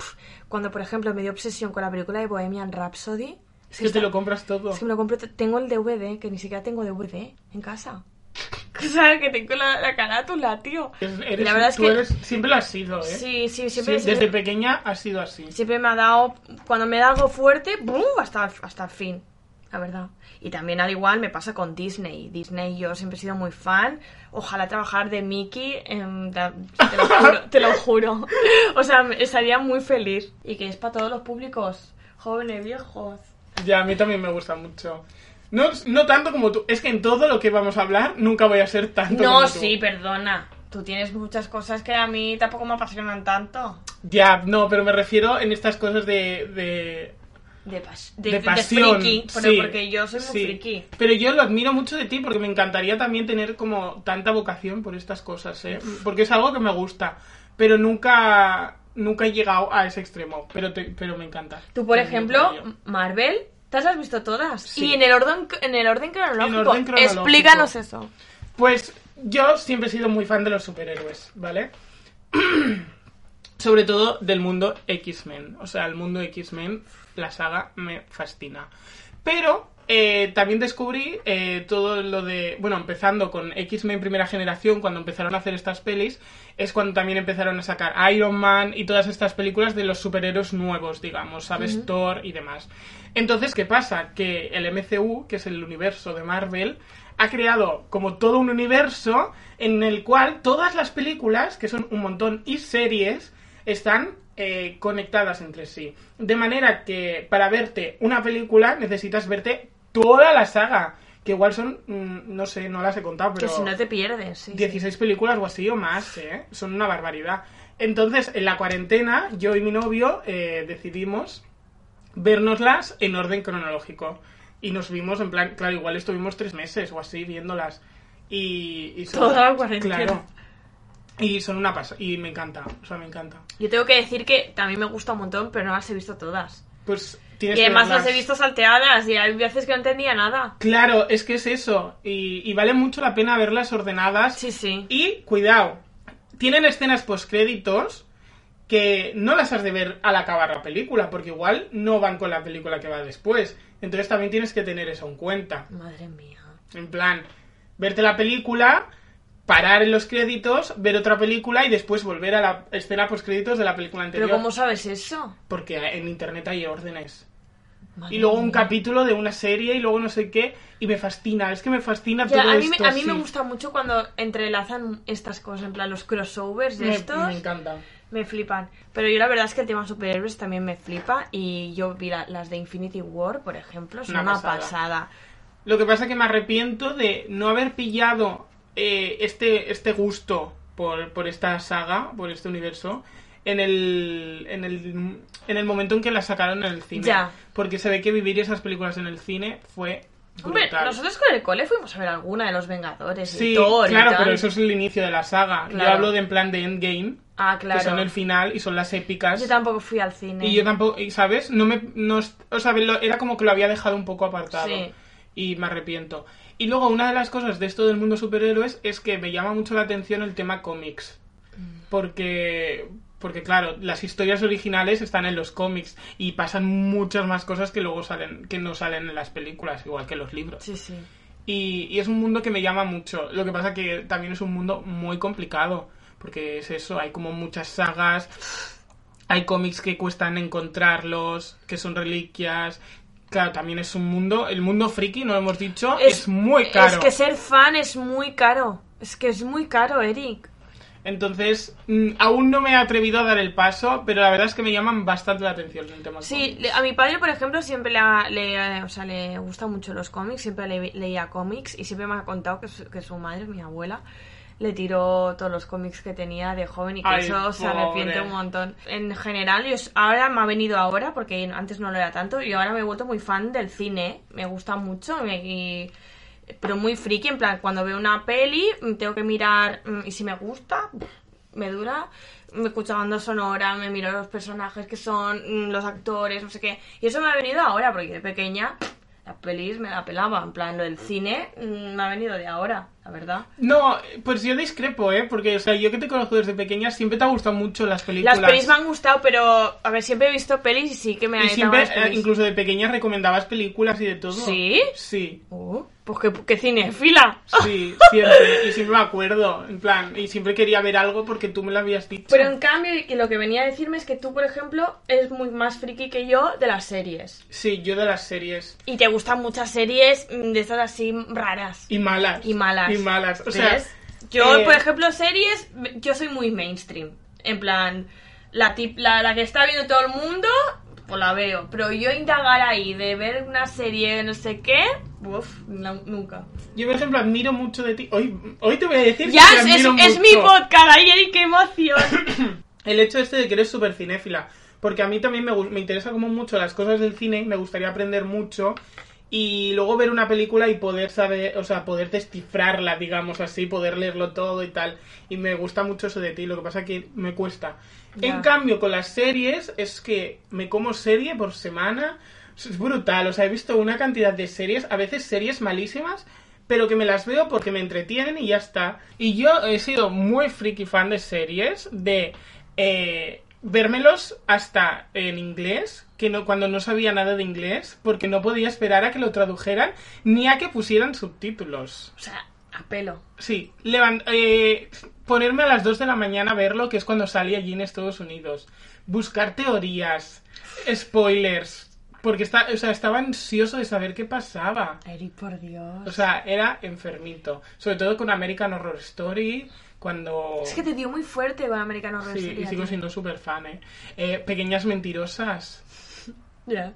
Cuando, por ejemplo, me dio obsesión con la película de Bohemian Rhapsody. Es que te lo compras todo. Es que me lo compré, tengo el DVD, que ni siquiera tengo DVD en casa. O sea, que tengo la, la carátula, tío. Es- eres- la verdad es tú que eres- siempre lo has sido, ¿eh? sí, sí, siempre, Sí, desde pequeña has sido así. siempre me ha dado, cuando me da algo fuerte, ¡bum! hasta, hasta el fin, la verdad. Y también al igual me pasa con Disney. Disney yo siempre he sido muy fan. Ojalá trabajar de Mickey, en- te, lo juro, te lo juro. O sea, estaría muy feliz. Y que es para todos los públicos, jóvenes, viejos. Ya, a mí también me gusta mucho. No, no tanto como tú. Es que en todo lo que vamos a hablar nunca voy a ser tanto como No, tú. sí, perdona. Tú tienes muchas cosas que a mí tampoco me apasionan tanto. Ya, no, pero me refiero en estas cosas de... de... De, pas- de de, de pasión, friki, pero sí, porque yo soy muy sí. friki. Pero yo lo admiro mucho de ti porque me encantaría también tener como tanta vocación por estas cosas, ¿eh? Porque es algo que me gusta, pero nunca nunca he llegado a ese extremo, pero te- pero me encanta. Tú, por ejemplo. Marvel, ¿te las has visto todas? Sí. Y en el orden, en el orden cronológico. orden cronológico. Explícanos eso. Pues yo siempre he sido muy fan de los superhéroes, ¿vale? Sobre todo del mundo X-Men. O sea, el mundo X-Men, la saga me fascina. Pero eh, también descubrí eh, todo lo de. Bueno, empezando con X-Men primera generación, cuando empezaron a hacer estas pelis, es cuando también empezaron a sacar Iron Man y todas estas películas de los superhéroes nuevos, digamos, ¿sabes? Thor y demás. Entonces, ¿qué pasa? Que el MCU, que es el universo de Marvel, ha creado como todo un universo en el cual todas las películas, que son un montón, y series, están eh, conectadas entre sí. De manera que para verte una película necesitas verte toda la saga, que igual son, mm, no sé, no las he contado, pero... Que si no te pierdes, sí. sí. 16 películas o así o más, ¿eh? Son una barbaridad. Entonces, en la cuarentena, yo y mi novio eh, decidimos vernoslas en orden cronológico. Y nos vimos, en plan, claro, igual estuvimos tres meses o así viéndolas. Y, y son, Toda la cuarentena. Claro. Y son una pasada. Y me encanta, o sea, me encanta. Yo tengo que decir que también me gusta un montón, pero no las he visto todas. Pues tienes Y que además las he visto salteadas y hay veces que no entendía nada. Claro, es que es eso. Y, y vale mucho la pena verlas ordenadas. Sí, sí. Y cuidado, tienen escenas postcréditos que no las has de ver al acabar la película, porque igual no van con la película que va después. Entonces también tienes que tener eso en cuenta. Madre mía. En plan, verte la película, parar en los créditos, ver otra película y después volver a la escena postcréditos de la película anterior. ¿Pero cómo sabes eso? Porque en internet hay órdenes. Madre y luego un mía. capítulo de una serie y luego no sé qué y me fascina, es que me fascina Ya, todo a mí, esto. a mí me gusta mucho cuando entrelazan estas cosas, en plan los crossovers de Me- estos. me encanta. Me flipan. Pero yo la verdad es que el tema superhéroes también me flipa. Y yo vi la- las de Infinity War, por ejemplo, son Una una, pasada. pasada. Lo que pasa es que me arrepiento de no haber pillado eh, este, este gusto por, por esta saga, por este universo, en el, en, el, en el momento en que la sacaron en el cine. Ya. Porque se ve que vivir esas películas en el cine fue Hombre, nosotros con el cole fuimos a ver alguna de los Vengadores y Sí, Thor y claro, tal. pero eso es el inicio de la saga. Yo Claro. hablo de en plan de Endgame, Ah, claro. que son el final y son las épicas. Yo tampoco fui al cine. Y yo tampoco, y, ¿sabes? No me, no, o sea, era como que lo había dejado un poco apartado. Sí. Y me arrepiento. Y luego, una de las cosas de esto del mundo superhéroes es que me llama mucho la atención el tema cómics. Porque, porque claro, las historias originales están en los cómics y pasan muchas más cosas que luego salen, que no salen en las películas, igual que los libros. Sí, sí. Y, y es un mundo que me llama mucho. Lo que pasa que también es un mundo muy complicado. Porque es eso, hay como muchas sagas. Hay cómics que cuestan encontrarlos, que son reliquias. Claro, también es un mundo. El mundo friki, no lo hemos dicho, es, muy caro. Es que ser fan es muy caro. Es que es muy caro, Eric. Entonces, mm, aún no me he atrevido a dar el paso, pero la verdad es que me llaman bastante la atención el tema. Sí, cómics. a mi padre, por ejemplo, siempre le, ha- le, eh, o sea, le gustan mucho los cómics, siempre le- leía cómics y siempre me ha contado que su, que su madre, mi abuela, le tiró todos los cómics que tenía de joven y que Ay, eso se arrepiente un montón. En general, yo, ahora me ha venido ahora, porque antes no lo era tanto, y ahora me he vuelto muy fan del cine, me gusta mucho, y- pero muy friki, en plan, cuando veo una peli, mm, tengo que mirar, mm, y si me gusta, me dura, me escucho banda sonora, me miro los personajes que son, mm, los actores, no sé qué. Y eso me ha venido ahora, porque de pequeña las pelis me la pelaba. En plan, lo del cine me ha venido de ahora, la verdad. No, pues yo discrepo, ¿eh? Porque, o sea, yo que te conozco desde pequeña, siempre te han gustado mucho las películas. Las pelis me han gustado, pero, a ver, siempre he visto pelis y sí que me han Y siempre, las pelis. eh, incluso de pequeña, recomendabas películas y de todo. ¿Sí? Sí, Uh, pues qué, qué cinefila. sí, siempre. Y siempre me acuerdo, en plan, y siempre quería ver algo porque tú me lo habías dicho. Pero en cambio, y lo que venía a decirme es que tú, por ejemplo, eres muy más friki que yo de las series. Sí, yo de las series. Y te gustan muchas series mm, de estas así raras. Y malas. Y malas. Y malas. O sea, ¿Ves? Yo, eh, por ejemplo, series, yo soy muy mainstream. En plan, la, tip- la, la que está viendo todo el mundo, pues la veo. Pero yo indagar ahí de ver una serie no sé qué, uff, no- nunca. Yo, por ejemplo, admiro mucho de ti. Hoy, hoy te voy a decir Ya, que es, es, admiro es mi mucho. podcast, ay, Eri, qué emoción. El hecho este de que eres súper cinéfila. Porque a mí también me, me interesa como mucho las cosas del cine, me gustaría aprender mucho y luego ver una película y poder saber, o sea, poder descifrarla, digamos así, poder leerlo todo y tal. Y me gusta mucho eso de ti, lo que pasa que me cuesta. Ya. En cambio, con las series es que me como serie por semana. Es brutal, o sea, he visto una cantidad de series, a veces series malísimas, pero que me las veo porque me entretienen y ya está. Y yo he sido muy friki fan de series, de eh, vérmelos hasta en inglés, que no cuando no sabía nada de inglés, porque no podía esperar a que lo tradujeran ni a que pusieran subtítulos. O sea, a pelo. Sí, levan- eh, ponerme a las 2 de la mañana a verlo, que es cuando salí allí en Estados Unidos. Buscar teorías, spoilers, porque está, o sea, estaba ansioso de saber qué pasaba. Eri, por Dios. O sea, era enfermito. Sobre todo con American Horror Story, cuando... es que te dio muy fuerte con American Horror Sí, Story y a sigo siendo súper fan, ¿eh? Eh, Pequeñas mentirosas.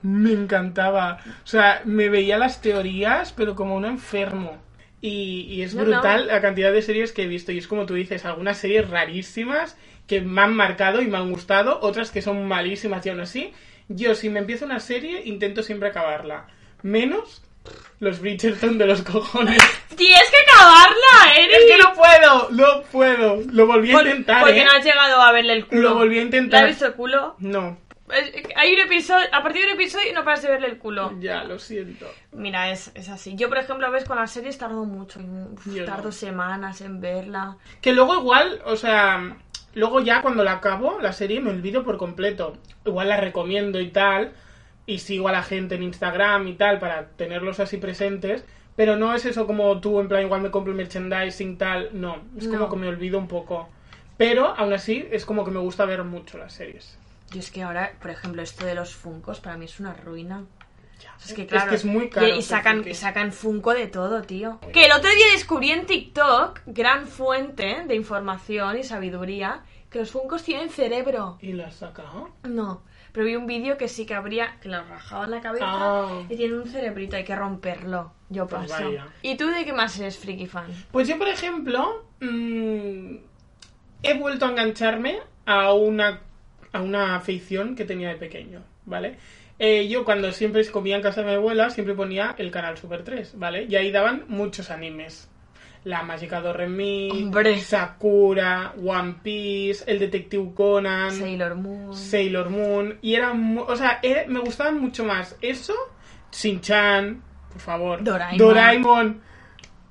Me encantaba. O sea, me veía las teorías, pero como un enfermo. Y, y es brutal no. la cantidad de series que he visto. Y es como tú dices, algunas series rarísimas que me han marcado y me han gustado, otras que son malísimas y aún así. Yo, si me empiezo una serie, intento siempre acabarla. Menos los Bridgerton de los cojones. Tienes que acabarla, Eri. es que no puedo, no puedo. Lo volví a Por- intentar, porque ¿eh? no has llegado a verle el culo. Lo volví a intentar. ¿Le has visto el culo? No, Hay un episodio, a partir de un episodio no paras de verle el culo. ya, lo siento. Mira, es, es así. Yo, por ejemplo, ves con las series tardo mucho. uf, Yo no. tardo semanas en verla. Que luego igual, o sea, luego ya cuando la acabo, la serie me olvido por completo. Igual la recomiendo y tal, y sigo a la gente en Instagram y tal para tenerlos así presentes, pero no es eso como tú, en plan, igual me compro merchandising tal, no, es como No. que me olvido un poco. Pero aún así es como que me gusta ver mucho las series. Yo es que ahora, por ejemplo, esto de los funcos para mí es una ruina. Ya. Es que claro, es, que es muy caro. y, sacan, sacan Funko de todo, tío. Que el otro día descubrí en TikTok, gran fuente de información y sabiduría, que los Funkos tienen cerebro. ¿Y has sacado? No, pero vi un vídeo que sí que habría, que lo rajaban la cabeza Ah. y tiene un cerebrito, hay que romperlo. Yo Pues paso. vaya. ¿Y tú de qué más eres friki fan? Pues yo, por ejemplo, mm, he vuelto a engancharme a una, a una afición que tenía de pequeño, ¿vale? Eh, yo cuando siempre comía en casa de mi abuela, siempre ponía el canal Super 3, ¿vale? Y ahí daban muchos animes. La Mágica Doremi. Sakura, One Piece, el Detective Conan, Sailor Moon. Sailor Moon. Y era, o sea, era- me gustaban mucho más eso, Shin-Chan, por favor, Doraemon. Doraemon.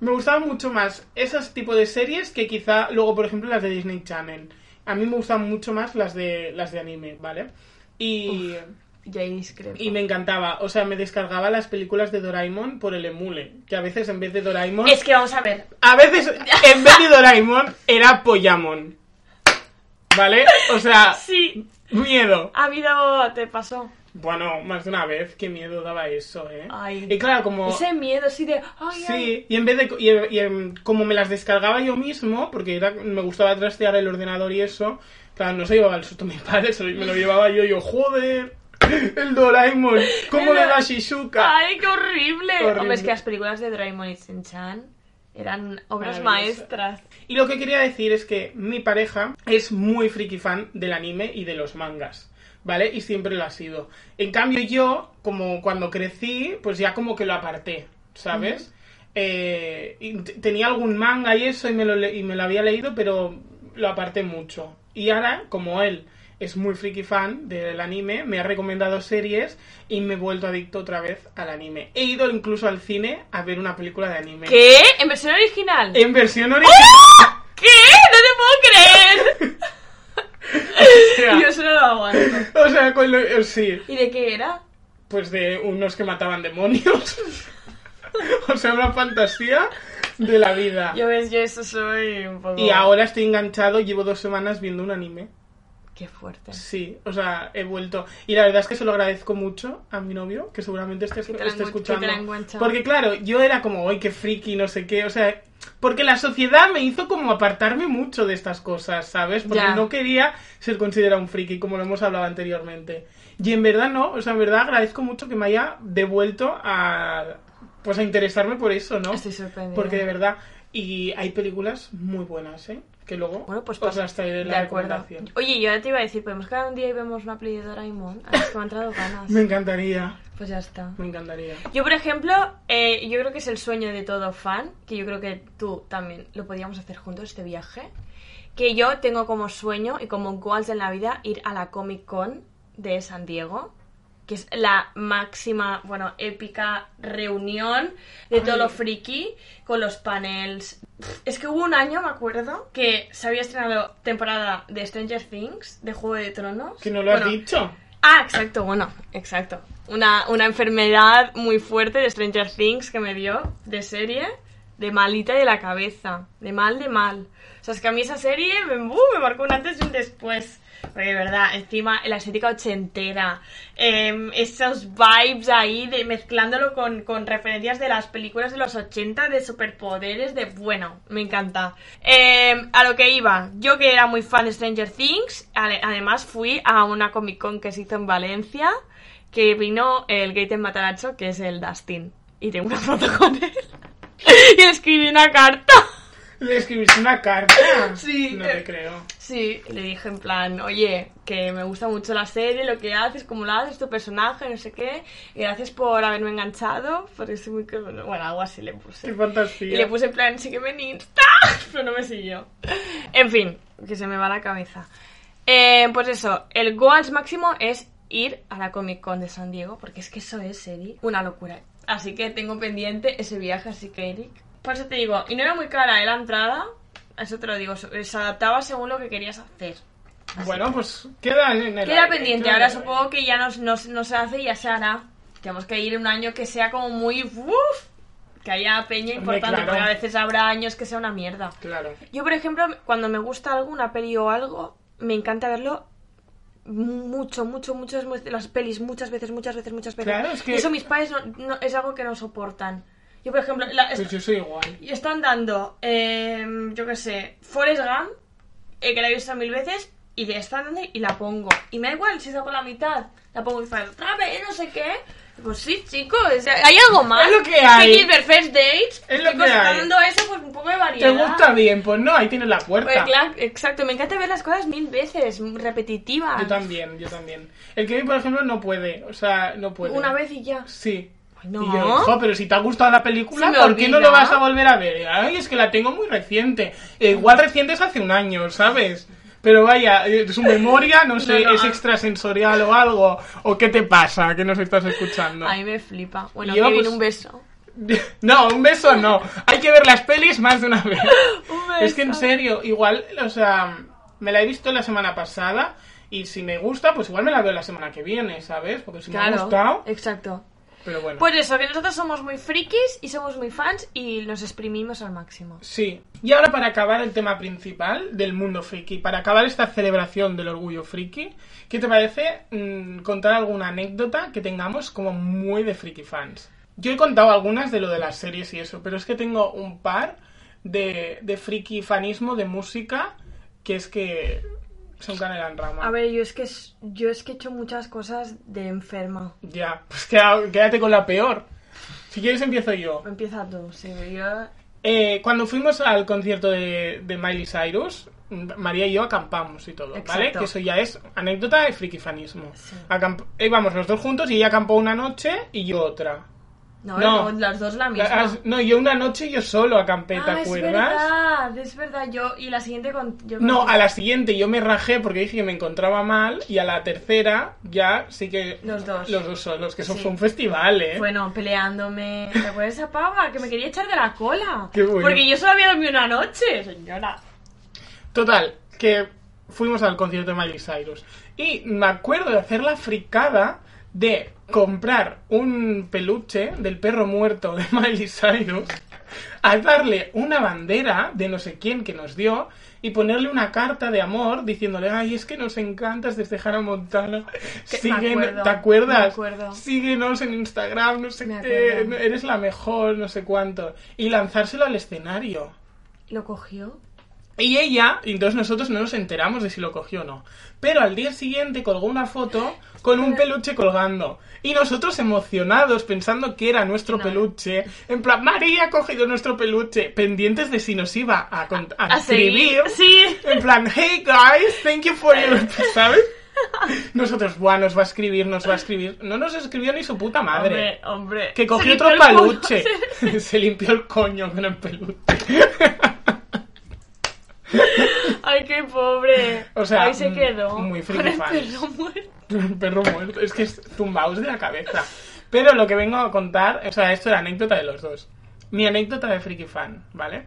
Me gustaban mucho más esos tipos de series que quizá luego, por ejemplo, las de Disney Channel. A mí me gustan mucho más las de las de anime, ¿vale? Y, Ya discrepo. y me encantaba, o sea, me descargaba las películas de Doraemon por el emule, que a veces en vez de Doraemon, Es que vamos a ver. a veces en vez de Doraemon era Poyamon. ¿Vale? O sea, Sí, miedo. ha habido. ¿Te pasó? Bueno, más de una vez, qué miedo daba eso, ¿eh? Ay. Y claro, como... Ese miedo así de. Ay, ay. Sí, y en vez de... Y, y, como me las descargaba yo mismo, porque era- me gustaba trastear el ordenador y eso, claro, no se llevaba el susto mi padre, se lo- me lo llevaba yo y yo, joder, el Doraemon, ¿cómo le da Shizuka? ¡Ay, qué horrible! Horrible. Hombre, es que las películas de Doraemon y Shin-Chan eran obras maestras. Y lo que quería decir es que mi pareja es muy friki fan del anime y de los mangas. ¿Vale? Y siempre lo ha sido. En cambio yo, como cuando crecí, pues ya como que lo aparté, ¿sabes? Eh, y tenía algún manga y eso y me, lo y me lo había leído, pero lo aparté mucho. Y ahora, como él es muy friki fan del anime, me ha recomendado series y me he vuelto adicto otra vez al anime. He ido incluso al cine a ver una película de anime. ¿Qué? ¿En versión original? En versión original. ¿Qué? ¡No te puedo creer! Yo eso no lo aguanto. O sea, con lo- sí, ¿Y de qué era? pues de unos que mataban demonios. o sea, una fantasía de la vida. Yo ves, yo eso soy un poco... Y ahora estoy enganchado, llevo dos semanas viendo un anime. Qué fuerte. Sí, o sea, he vuelto. Y la verdad es que se lo agradezco mucho a mi novio, que seguramente esté, Que esté escuchando. que. Porque claro, yo era como, ¡ay, qué friki! No sé qué. O sea, porque la sociedad me hizo como apartarme mucho de estas cosas, ¿sabes? Porque Ya. no quería ser considerado un friki, como lo hemos hablado anteriormente. Y en verdad no, o sea, en verdad agradezco mucho que me haya devuelto a. Pues a interesarme por eso, ¿no? Estoy sorprendida. Porque de verdad. Y hay películas muy buenas, ¿eh? Que luego Bueno, pues os pasa- las traeré la recomendación. Oye, yo ya te iba a decir, podemos quedar un día y vemos una peli de Doraemon. A ver, es que me han entrado ganas. Me encantaría, Pues ya está. me encantaría. Yo, por ejemplo, eh, yo creo que es el sueño de todo fan, que yo creo que tú también lo podíamos hacer juntos, este viaje. Que yo tengo como sueño y como goals en la vida ir a la Comic Con de San Diego, que es la máxima, bueno, épica reunión de todo Ay. lo friki, con los panels. Es que hubo un año, me acuerdo, que se había estrenado temporada de Stranger Things, de Juego de Tronos. Que no lo has Bueno, dicho. Ah, exacto, bueno, exacto. Una, una enfermedad muy fuerte de Stranger Things que me dio de serie, de malita de la cabeza, de mal, de mal. O sea, es que a mí esa serie me, uh, me marcó un antes y un después. Porque de verdad, encima la estética ochentera, em, esos vibes ahí de mezclándolo con, con referencias de las películas de los 80 de superpoderes, de bueno, me encanta. Em, a lo que iba, yo que era muy fan de Stranger Things, ade- además fui a una Comic Con que se hizo en Valencia, que vino el Gaten Mataracho, que es el Dustin, y tengo una foto con él. y escribí una carta. Le escribiste una carta. Sí, No eh. te creo. Sí, le dije en plan, oye, que me gusta mucho la serie, lo que haces, cómo lo haces, tu personaje, no sé qué, y gracias por haberme enganchado, porque soy muy... Bueno, algo así le puse. Qué fantasía. Y le puse en plan, sígueme en Insta, pero no me siguió. En fin, que se me va la cabeza. Eh, pues eso, el goals máximo es ir a la Comic Con de San Diego, porque es que eso es, Eric, una locura. Así que tengo pendiente ese viaje, así que Eric. Por eso te digo, y no era muy cara ¿eh? la entrada, eso te lo digo, se adaptaba según lo que querías hacer. Bueno, pues queda en el Queda aire, pendiente, queda ahora el supongo que ya no, no- no se hace y ya se hará. Tenemos que ir un año que sea como muy... uf, que haya peña importante, claro. porque a veces habrá años que sea una mierda. Claro. Yo, por ejemplo, cuando me gusta algo, una peli o algo, me encanta verlo mucho, mucho, muchas mu- las pelis muchas veces, muchas veces, muchas veces. Claro, es que- eso mis padres no, no- es algo que no soportan. Yo, por ejemplo, la- Pues yo soy igual. y están dando, eh, yo qué sé, Forrest Gump, eh, que la he visto mil veces, y le están dando y la pongo. Y me da igual si saco la mitad, la pongo y dice, otra vez, no sé qué. Pues sí, chicos, hay algo más. Es lo que hay. Chiquis ver First Dates. Es lo que están hay. dando eso, pues un poco de ¿Te variedad. gusta bien? Pues no, ahí tienes la puerta. Pues claro, exacto, me encanta ver las cosas mil veces, repetitivas. Yo también, yo también. El que por ejemplo, no puede. O sea, no puede. Una vez y ya. Sí. No. Y yo, pero si te ha gustado la película, ¿por qué no lo vas a volver a ver? Ay, es que la tengo muy reciente. Eh, igual reciente es hace un año, ¿sabes? Pero vaya, eh, su memoria, no sé, No, no, es extrasensorial o algo. ¿O qué te pasa que nos estás escuchando? A mí me flipa. Bueno, Yo, Kevin, pues- un beso. No, un beso no. Hay que ver las pelis más de una vez. Un Es que en serio, igual, o sea, me la he visto la semana pasada y si me gusta, pues igual me la veo la semana que viene, ¿sabes? Porque si me ha gustado, exacto. Pero bueno. Pues eso, que nosotros somos muy frikis y somos muy fans y los exprimimos al máximo. Sí. Y ahora para acabar el tema principal del mundo friki, para acabar esta celebración del orgullo friki, ¿qué te parece mm, contar alguna anécdota que tengamos como muy de friki fans? Yo he contado algunas de lo de las series y eso, pero es que tengo un par de, de friki fanismo de música que es que son canela en rama. A ver, yo es que yo es que he hecho muchas cosas de enferma. Ya, pues quédate con la peor. Si quieres empiezo yo. Empieza tú, sí, yo... Eh, cuando fuimos al concierto de, de Miley Cyrus, María y yo acampamos y todo, ¿vale? Que eso ya es anécdota de frikifanismo. Sí. Acamp- íbamos los dos juntos y ella acampó una noche y yo otra. No, No. las dos la misma. Ah, No, yo una noche yo solo acampé, ¿te Ah, es acuerdas? verdad, es verdad, yo... Y la siguiente con... yo No, a la siguiente yo me rajé porque dije que me encontraba mal y a la tercera ya sí que... Los dos. Los dos solos, que eso Sí. fue un festival, ¿eh? Bueno, peleándome. ¿Te acuerdas esa pava? Que me quería echar de la cola. Qué bueno. Porque yo solo había dormido una noche, señora. Total, que fuimos al concierto de Miley Cyrus. Y me acuerdo de hacer la fricada de comprar un peluche del perro muerto de Miley Cyrus, a darle una bandera de no sé quién que nos dio y ponerle una carta de amor diciéndole, ay, es que nos encantas desde Hannah Montana. Sigue- acuerdo, ¿Te acuerdas? me. Síguenos en Instagram, no sé Me qué, acuerdo. eres la mejor, no sé cuánto. Y lanzárselo al escenario. ¿Lo cogió? Y ella, y entonces nosotros no nos enteramos de si lo cogió o no. Pero al día siguiente colgó una foto con un peluche colgando. Y nosotros emocionados, pensando que era nuestro No. peluche. En plan, María ha cogido nuestro peluche. Pendientes de si nos iba a, a A escribir. sí. En plan, hey guys, thank you for your... ¿Sabes? Nosotros, buah, nos va a escribir, nos va a escribir. No nos escribió ni su puta madre. Hombre, hombre. Que cogió otro peluche. Se limpió el coño con el peluche. Ay, qué pobre. O sea, Ahí se mm, quedó. muy friki el perro muerto. Un perro muerto. Es que es zumbaos de la cabeza. Pero lo que vengo a contar, o sea, esto era anécdota de los dos. Mi anécdota de friki fan, ¿vale?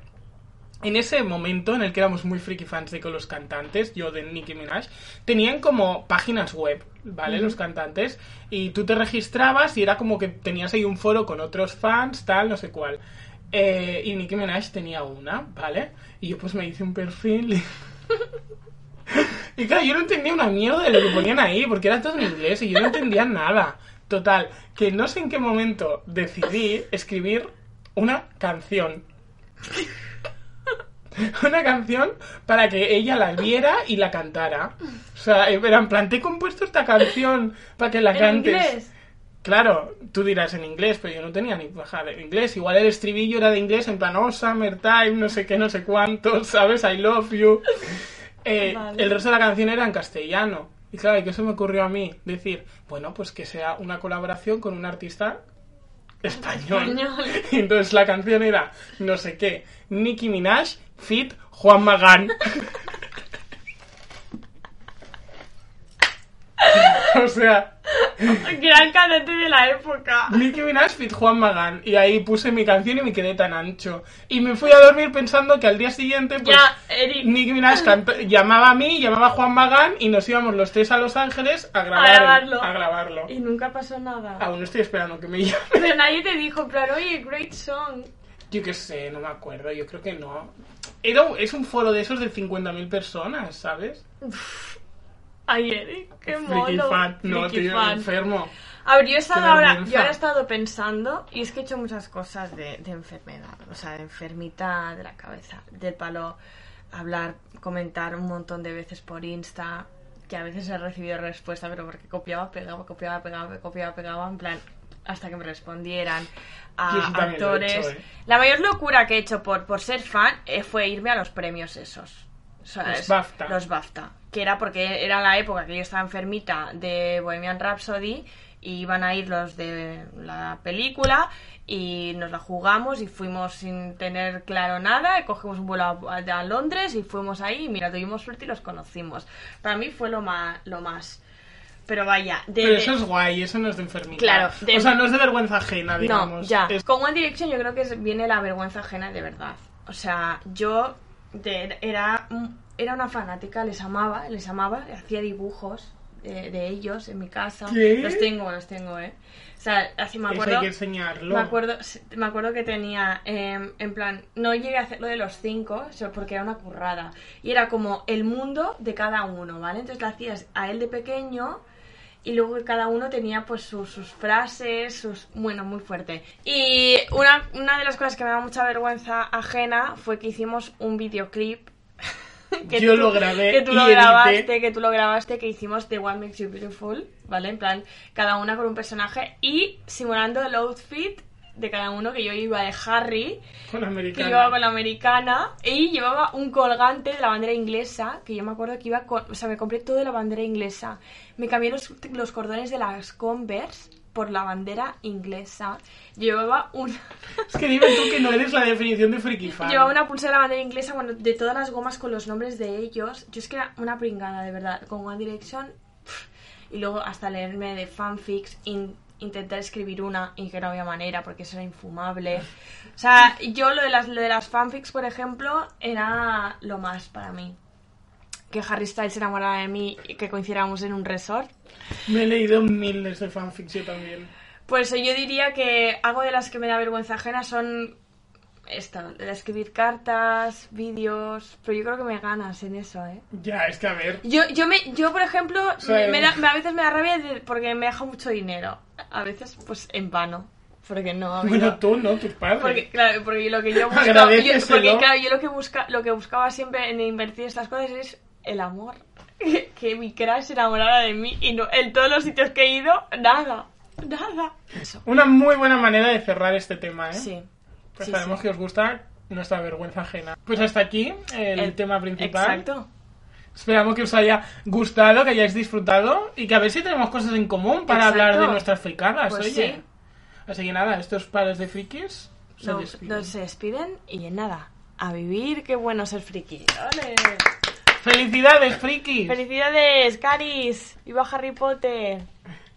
En ese momento en el que éramos muy friki fans de con los cantantes, yo de Nicki Minaj, tenían como páginas web, ¿vale? Los cantantes, y tú te registrabas y era como que tenías ahí un foro con otros fans, tal, no sé cuál. Eh, y Nicki Minaj tenía una, ¿vale? Y yo pues me hice un perfil y... Claro, yo no entendía una mierda de lo que ponían ahí, porque era todo en inglés y yo no entendía nada. Total, que no sé en qué momento decidí escribir una canción. Una canción para que ella la viera y la cantara. O sea, era en plan, te he compuesto esta canción para que la ¿En cantes. inglés? Claro, tú dirás en inglés, pero yo no tenía ni bajada de inglés. Igual el estribillo era de inglés, en plan, oh, summertime, no sé qué, no sé cuánto, ¿sabes? I love you. Eh, Vale. El resto de la canción era en castellano. Y claro, ¿y qué se me ocurrió a mí? Decir, bueno, pues que sea una colaboración con un artista español. Español. Y entonces la canción era, no sé qué, Nicki Minaj, fit Juan Magán. o sea, Gran cantante de la época. Nicki Minaj fit Juan Magán. Y ahí puse mi canción y me quedé tan ancho. Y me fui a dormir pensando que al día siguiente, pues, Ya, Eric. Nicki Minaj llamaba a mí, llamaba a Juan Magán y nos íbamos los tres a Los Ángeles a grabar el- grabarlo. a grabarlo. Y nunca pasó nada. Aún estoy esperando que me llame. Pero nadie te dijo, claro, oye, great song. Yo qué sé, no me acuerdo, yo creo que no. Era, es un foro de esos de 50.000 personas, ¿sabes? Ay, Eric, qué Freaky mono. fan. No, Freaky tío, fan. enfermo. A ver, yo he estado ahora, yo ahora he estado pensando y es que he hecho muchas cosas de, de enfermedad, o sea, de enfermita de la cabeza, del palo, hablar, comentar un montón de veces por Insta, que a veces he recibido respuesta, pero porque copiaba, pegaba, copiaba, pegaba, copiaba, pegaba, en plan, hasta que me respondieran a lo he actores. hecho, ¿eh? La mayor locura que he hecho por, por ser fan eh, fue irme a los premios esos. ¿Sabes? Los BAFTA. Los BAFTA. Que era porque era la época que yo estaba enfermita de Bohemian Rhapsody y iban a ir los de la película y nos la jugamos y fuimos sin tener claro nada y cogimos un vuelo a, a Londres y fuimos ahí y mira, tuvimos suerte y los conocimos. Para mí fue lo más... Lo más. Pero vaya, de, Pero eso es guay, eso no es de enfermita. Claro, de- O sea, no es de vergüenza ajena, digamos. no, ya. Es- Con One Direction yo creo que viene la vergüenza ajena de verdad. O sea, yo de- era, era una fanática, les amaba, les amaba, hacía dibujos de, de ellos en mi casa. ¿Qué? Los tengo, los tengo, ¿eh? O sea, así me Eso acuerdo. hay que enseñarlo. Me acuerdo, me acuerdo que tenía, eh, en plan, no llegué a hacer lo de los cinco, porque era una currada. Y era como el mundo de cada uno, ¿vale? Entonces lo hacías a él de pequeño y luego cada uno tenía pues sus, sus frases, sus... Bueno, muy fuerte. Y una, una de las cosas que me da mucha vergüenza ajena fue que hicimos un videoclip. Yo lo grabé Que tú lo edité. grabaste, que tú lo grabaste, que hicimos The One Makes You Beautiful, ¿vale? En plan, cada una con un personaje y simulando el outfit de cada uno, que yo iba de Harry, Con que americana. llevaba con la americana y llevaba un colgante de la bandera inglesa, que yo me acuerdo que iba con, o sea, me compré todo de la bandera inglesa. Me cambié los, los cordones de las Converse por la bandera inglesa. Llevaba un Es que dime tú que no eres la definición de friki fan. llevaba una pulsera de la bandera inglesa cuando de todas las gomas con los nombres de ellos. Yo es que era una pringada, de verdad, con One Direction. Y luego hasta leerme de fanfics, in- intentar escribir una y que no había manera porque eso era infumable. O sea, yo lo de las, lo de las fanfics, por ejemplo, era lo más para mí. Que Harry Styles se enamorara de mí y que coincidiéramos en un resort. Me he leído miles de fanfics yo también. Pues yo diría que algo de las que me da vergüenza ajena son esto, de escribir cartas, vídeos, pero yo creo que me ganas en eso, ¿eh? Ya, es que a ver. Yo, yo, me, yo por ejemplo, me- me da- a veces me da rabia porque me deja mucho dinero. A veces, pues, en vano. Porque no Bueno, tú, ¿no? Tus padres. porque, claro, porque lo que yo buscaba, yo, Agradéceselo. porque claro, yo lo que busca, lo que buscaba siempre en invertir estas cosas es el amor. Que mi crush se enamorara de mí y no, en todos los sitios que he ido, nada, nada. Eso. Una muy buena manera de cerrar este tema, ¿eh? Sí. Pues sí, sabemos sí. que os gusta nuestra vergüenza ajena. Pues hasta aquí el, El- tema principal. Exacto. Esperamos que os haya gustado, que hayáis disfrutado y que a ver si tenemos cosas en común para Exacto. hablar de nuestras fricadas, Pues oye. sí. Así que nada, estos pares de frikis se No, despiden. no se despiden y nada. A vivir, qué bueno ser friki. ¡Ole! ¡Felicidades, frikis! ¡Felicidades, Caris! ¡Viva Harry Potter!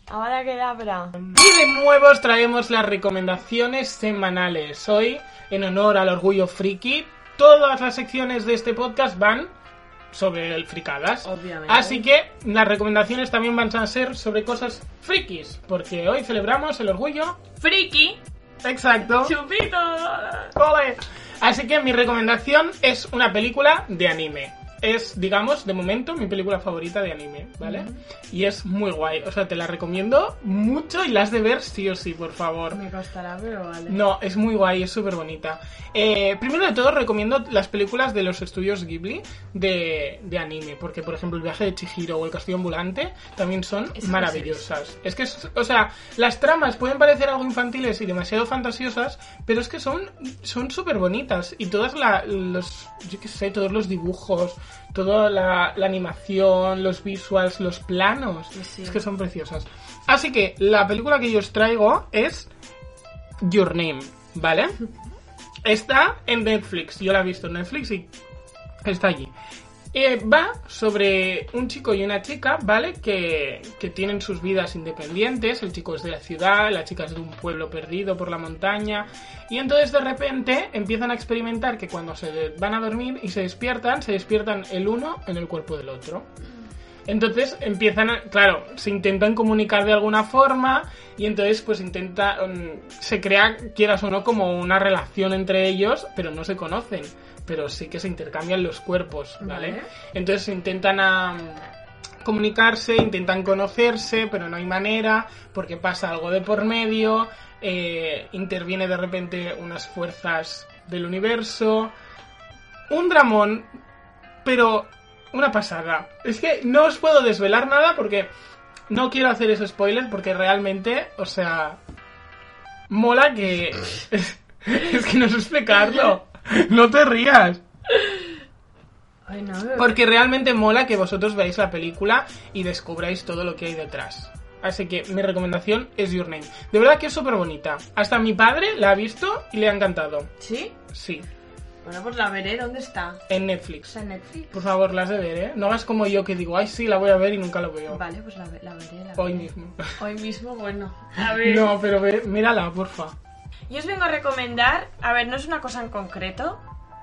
¡Avada Kedavra! Y de nuevo os traemos las recomendaciones semanales. Hoy, en honor al orgullo friki, todas las secciones de este podcast van sobre el fricadas. Obviamente. Así que las recomendaciones también van a ser sobre cosas frikis, porque hoy celebramos el orgullo. ¡Friki! Exacto. ¡Chupito! ¡Ole! Así que mi recomendación es una película de anime. Es, digamos, de momento mi película favorita de anime, ¿vale? Y es muy guay. O sea, te la recomiendo mucho y la has de ver sí o sí, por favor. Me costará, pero vale. No, es muy guay, es súper bonita. Eh, primero de todo, recomiendo las películas de los estudios Ghibli de, de anime, porque, por ejemplo, El viaje de Chihiro o El castillo ambulante también son maravillosas. Es que, es- o sea, las tramas pueden parecer algo infantiles y demasiado fantasiosas, pero es que son son súper bonitas y todas la, los, yo qué sé, todos los dibujos, toda la, la animación, los visuals, los planos, Sí. es que son preciosas. Así que la película que yo os traigo es Your Name, ¿vale? Está en Netflix, yo la he visto en Netflix y está allí. Eh, va sobre un chico y una chica, ¿vale? Que, que tienen sus vidas independientes. El chico es de la ciudad, la chica es de un pueblo perdido por la montaña. Y entonces de repente empiezan a experimentar que cuando se van a dormir y se despiertan, se despiertan el uno en el cuerpo del otro. Entonces empiezan, a- claro, se intentan comunicar de alguna forma y entonces pues intenta, mm, se crea, quieras o no, como una relación entre ellos, pero no se conocen, pero sí que se intercambian los cuerpos, ¿vale? Vale. Entonces intentan a, comunicarse, intentan conocerse, pero no hay manera, porque pasa algo de por medio, eh, interviene de repente unas fuerzas del universo. Un dramón, pero una pasada. Es que no os puedo desvelar nada porque no quiero hacer ese spoiler porque realmente, o sea, mola que... es que no sé explicarlo. No te rías. Ay, no, Porque realmente mola que vosotros veáis la película y descubráis todo lo que hay detrás. Así que mi recomendación es Your Name. De verdad que es súper bonita. Hasta mi padre la ha visto y le ha encantado. ¿Sí? Sí, Bueno, pues la veré. ¿Dónde está? en Netflix. ¿Está en Netflix? Por favor, la has de ver, ¿eh? No hagas como yo que digo, ay, sí, la voy a ver y nunca lo veo. Vale, pues la, la veré. la Hoy veré. mismo. Hoy mismo, bueno. A ver. No, pero ve, mírala, porfa. Yo os vengo a recomendar, a ver, no es una cosa en concreto,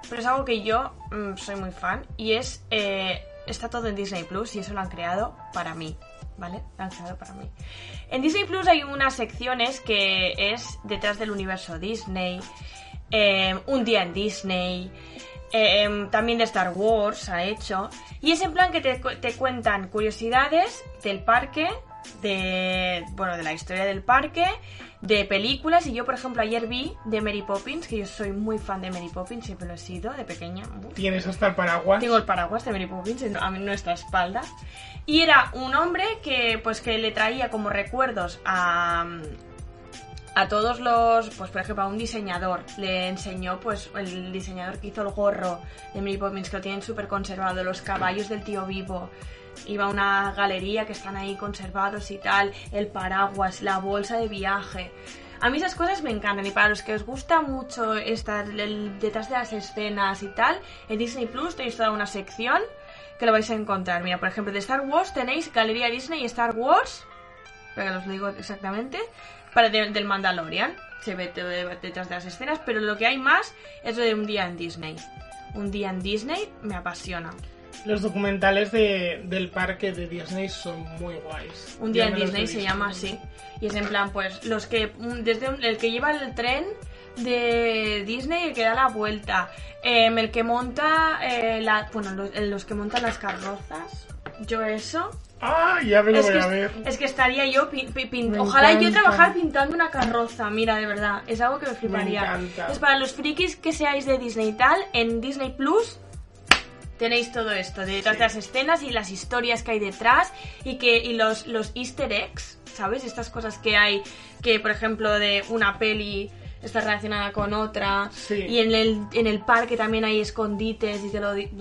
pero es algo que yo mm, soy muy fan y es, eh, está todo en Disney Plus y eso lo han creado para mí, ¿vale? Han creado para mí. En Disney Plus hay unas secciones que es detrás del universo Disney, eh, un día en Disney, eh, también de Star Wars ha hecho, y es en plan que te, te cuentan curiosidades del parque, de, bueno, de la historia del parque, de películas, y yo por ejemplo ayer vi de Mary Poppins, que yo soy muy fan de Mary Poppins, siempre lo he sido, de pequeña. Tienes hasta el paraguas. Tengo el paraguas de Mary Poppins en- a nuestra espalda. Y era un hombre que pues que le traía como recuerdos a a todos los, pues por ejemplo a un diseñador le enseñó pues el diseñador que hizo el gorro de Mary Poppins que lo tienen súper conservado, los caballos del tío vivo, iba a una galería que están ahí conservados y tal, el paraguas, la bolsa de viaje. A mí esas cosas me encantan y para los que os gusta mucho estar detrás de las escenas y tal, en Disney Plus tenéis toda una sección que lo vais a encontrar. Mira, por ejemplo, de Star Wars tenéis Galería Disney y Star Wars, para que os lo digo exactamente, para de- del Mandalorian. Se ve detrás de las escenas, pero lo que hay más es lo de un día en Disney. Un día en Disney me apasiona. Los documentales de, del parque de Disney son muy guays. Un día en me Disney se llama así. Y es en plan, pues, los que. Desde un- el que lleva el tren de Disney, el que da la vuelta. em, el que monta. eh, la, bueno, los, los que montan las carrozas. Yo eso. Ah, ya me lo Es voy que, a ver. es que estaría yo. pi- pi- pin- Me ojalá yo encanta. trabajar pintando una carroza. Mira, de verdad. Es algo que me fliparía. encanta. Es para los frikis que seáis de Disney y tal. En Disney Plus tenéis todo esto, de detrás de las escenas y las historias que hay detrás y que y los, los easter eggs, ¿sabes? Estas cosas que hay, que por ejemplo de una peli está relacionada con otra Sí. y en el, en el parque también hay escondites y te lo digo,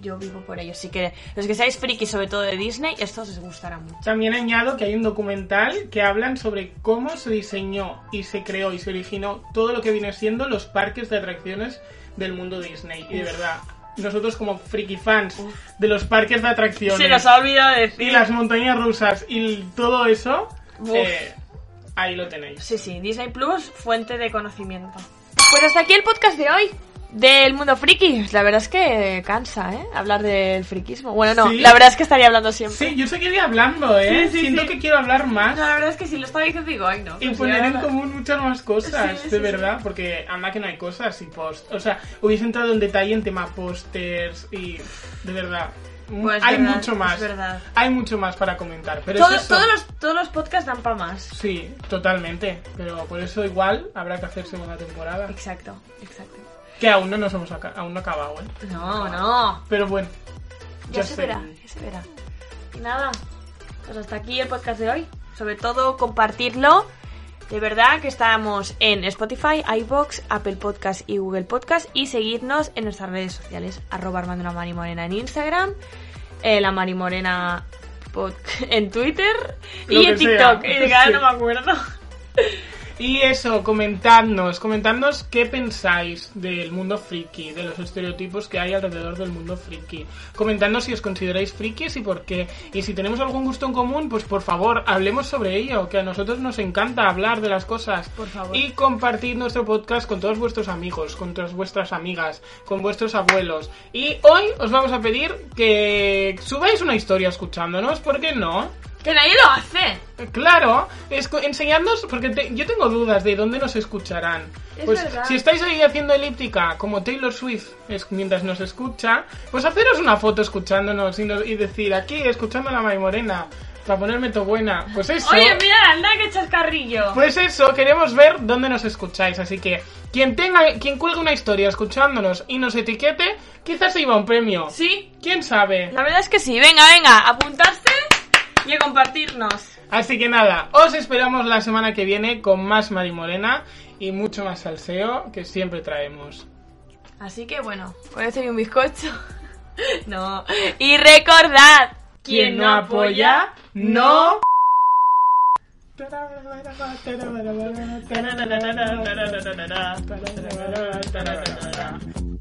yo vivo por ello, así que los que seáis frikis sobre todo de Disney, esto os gustará mucho. También añado que hay un documental que hablan sobre cómo se diseñó y se creó y se originó todo lo que viene siendo los parques de atracciones del mundo Disney. Y de verdad, nosotros como friki fans de los parques de atracciones Se nos ha olvidado decir. y las montañas rusas y todo eso, eh, ahí lo tenéis. Sí, sí, Disney Plus, fuente de conocimiento. Pues hasta aquí el podcast de hoy. Del mundo friki. La verdad es que cansa, ¿eh? Hablar del friquismo. Bueno, no, Sí. la verdad es que estaría hablando siempre. Sí, yo seguiría hablando, ¿eh? Sí, sí, Siento sí. que quiero hablar más. No, la verdad es que si lo estaba diciendo digo, ay no. Y pues poner en común muchas más cosas, Sí, de sí, verdad, porque anda que no hay cosas y post. O sea, hubiese entrado en detalle en tema pósters y de verdad. Pues hay verdad, mucho más. es verdad. Hay mucho más para comentar. Pero Todo- es eso. todos, los, todos los podcasts dan para más. Sí, totalmente. Pero por eso igual habrá que hacer segunda temporada. Exacto, exacto. Que aún no nos hemos aca- aún no acabado, ¿eh? No, no. Pero bueno. Ya, se verá, ya se verá. Y nada, pues hasta aquí el podcast de hoy. Sobre todo compartirlo. De verdad que estamos en Spotify, iBox, Apple Podcast y Google Podcast. Y seguirnos en nuestras redes sociales. Arroba Armando la Mari Morena en Instagram. eh, la Mari Morena pod- en Twitter. Lo y en que TikTok. sea. Y de cada Sí. no me acuerdo. Y eso, comentadnos, comentadnos qué pensáis del mundo friki, de los estereotipos que hay alrededor del mundo friki. Comentadnos si os consideráis frikis y por qué. Y si tenemos algún gusto en común, pues por favor, hablemos sobre ello, que a nosotros nos encanta hablar de las cosas. Por favor. Y compartid nuestro podcast con todos vuestros amigos, con todas vuestras amigas, con vuestros abuelos. Y hoy os vamos a pedir que subáis una historia escuchándonos, ¿por qué no? Que nadie lo hace. Claro, escu- enseñadnos, porque te- yo tengo dudas de dónde nos escucharán. Es pues verdad. si estáis ahí haciendo elíptica como Taylor Swift es- mientras nos escucha, pues haceros una foto escuchándonos y, nos- y decir aquí escuchando a la May Morena para ponerme to buena. Pues eso. Oye, mira, anda, que chascarrillo. Pues eso, queremos ver dónde nos escucháis, así que quien tenga, quien cuelgue una historia escuchándonos y nos etiquete, quizás se lleva un premio. Sí, ¿Quién sabe? la verdad es que sí. Venga, venga, apuntarse y a compartirnos. Así que nada, os esperamos la semana que viene con más Mari Morena y mucho más salseo que siempre traemos. Así que bueno, voy a hacer un bizcocho. no. Y recordad, quien no apoya, no. no.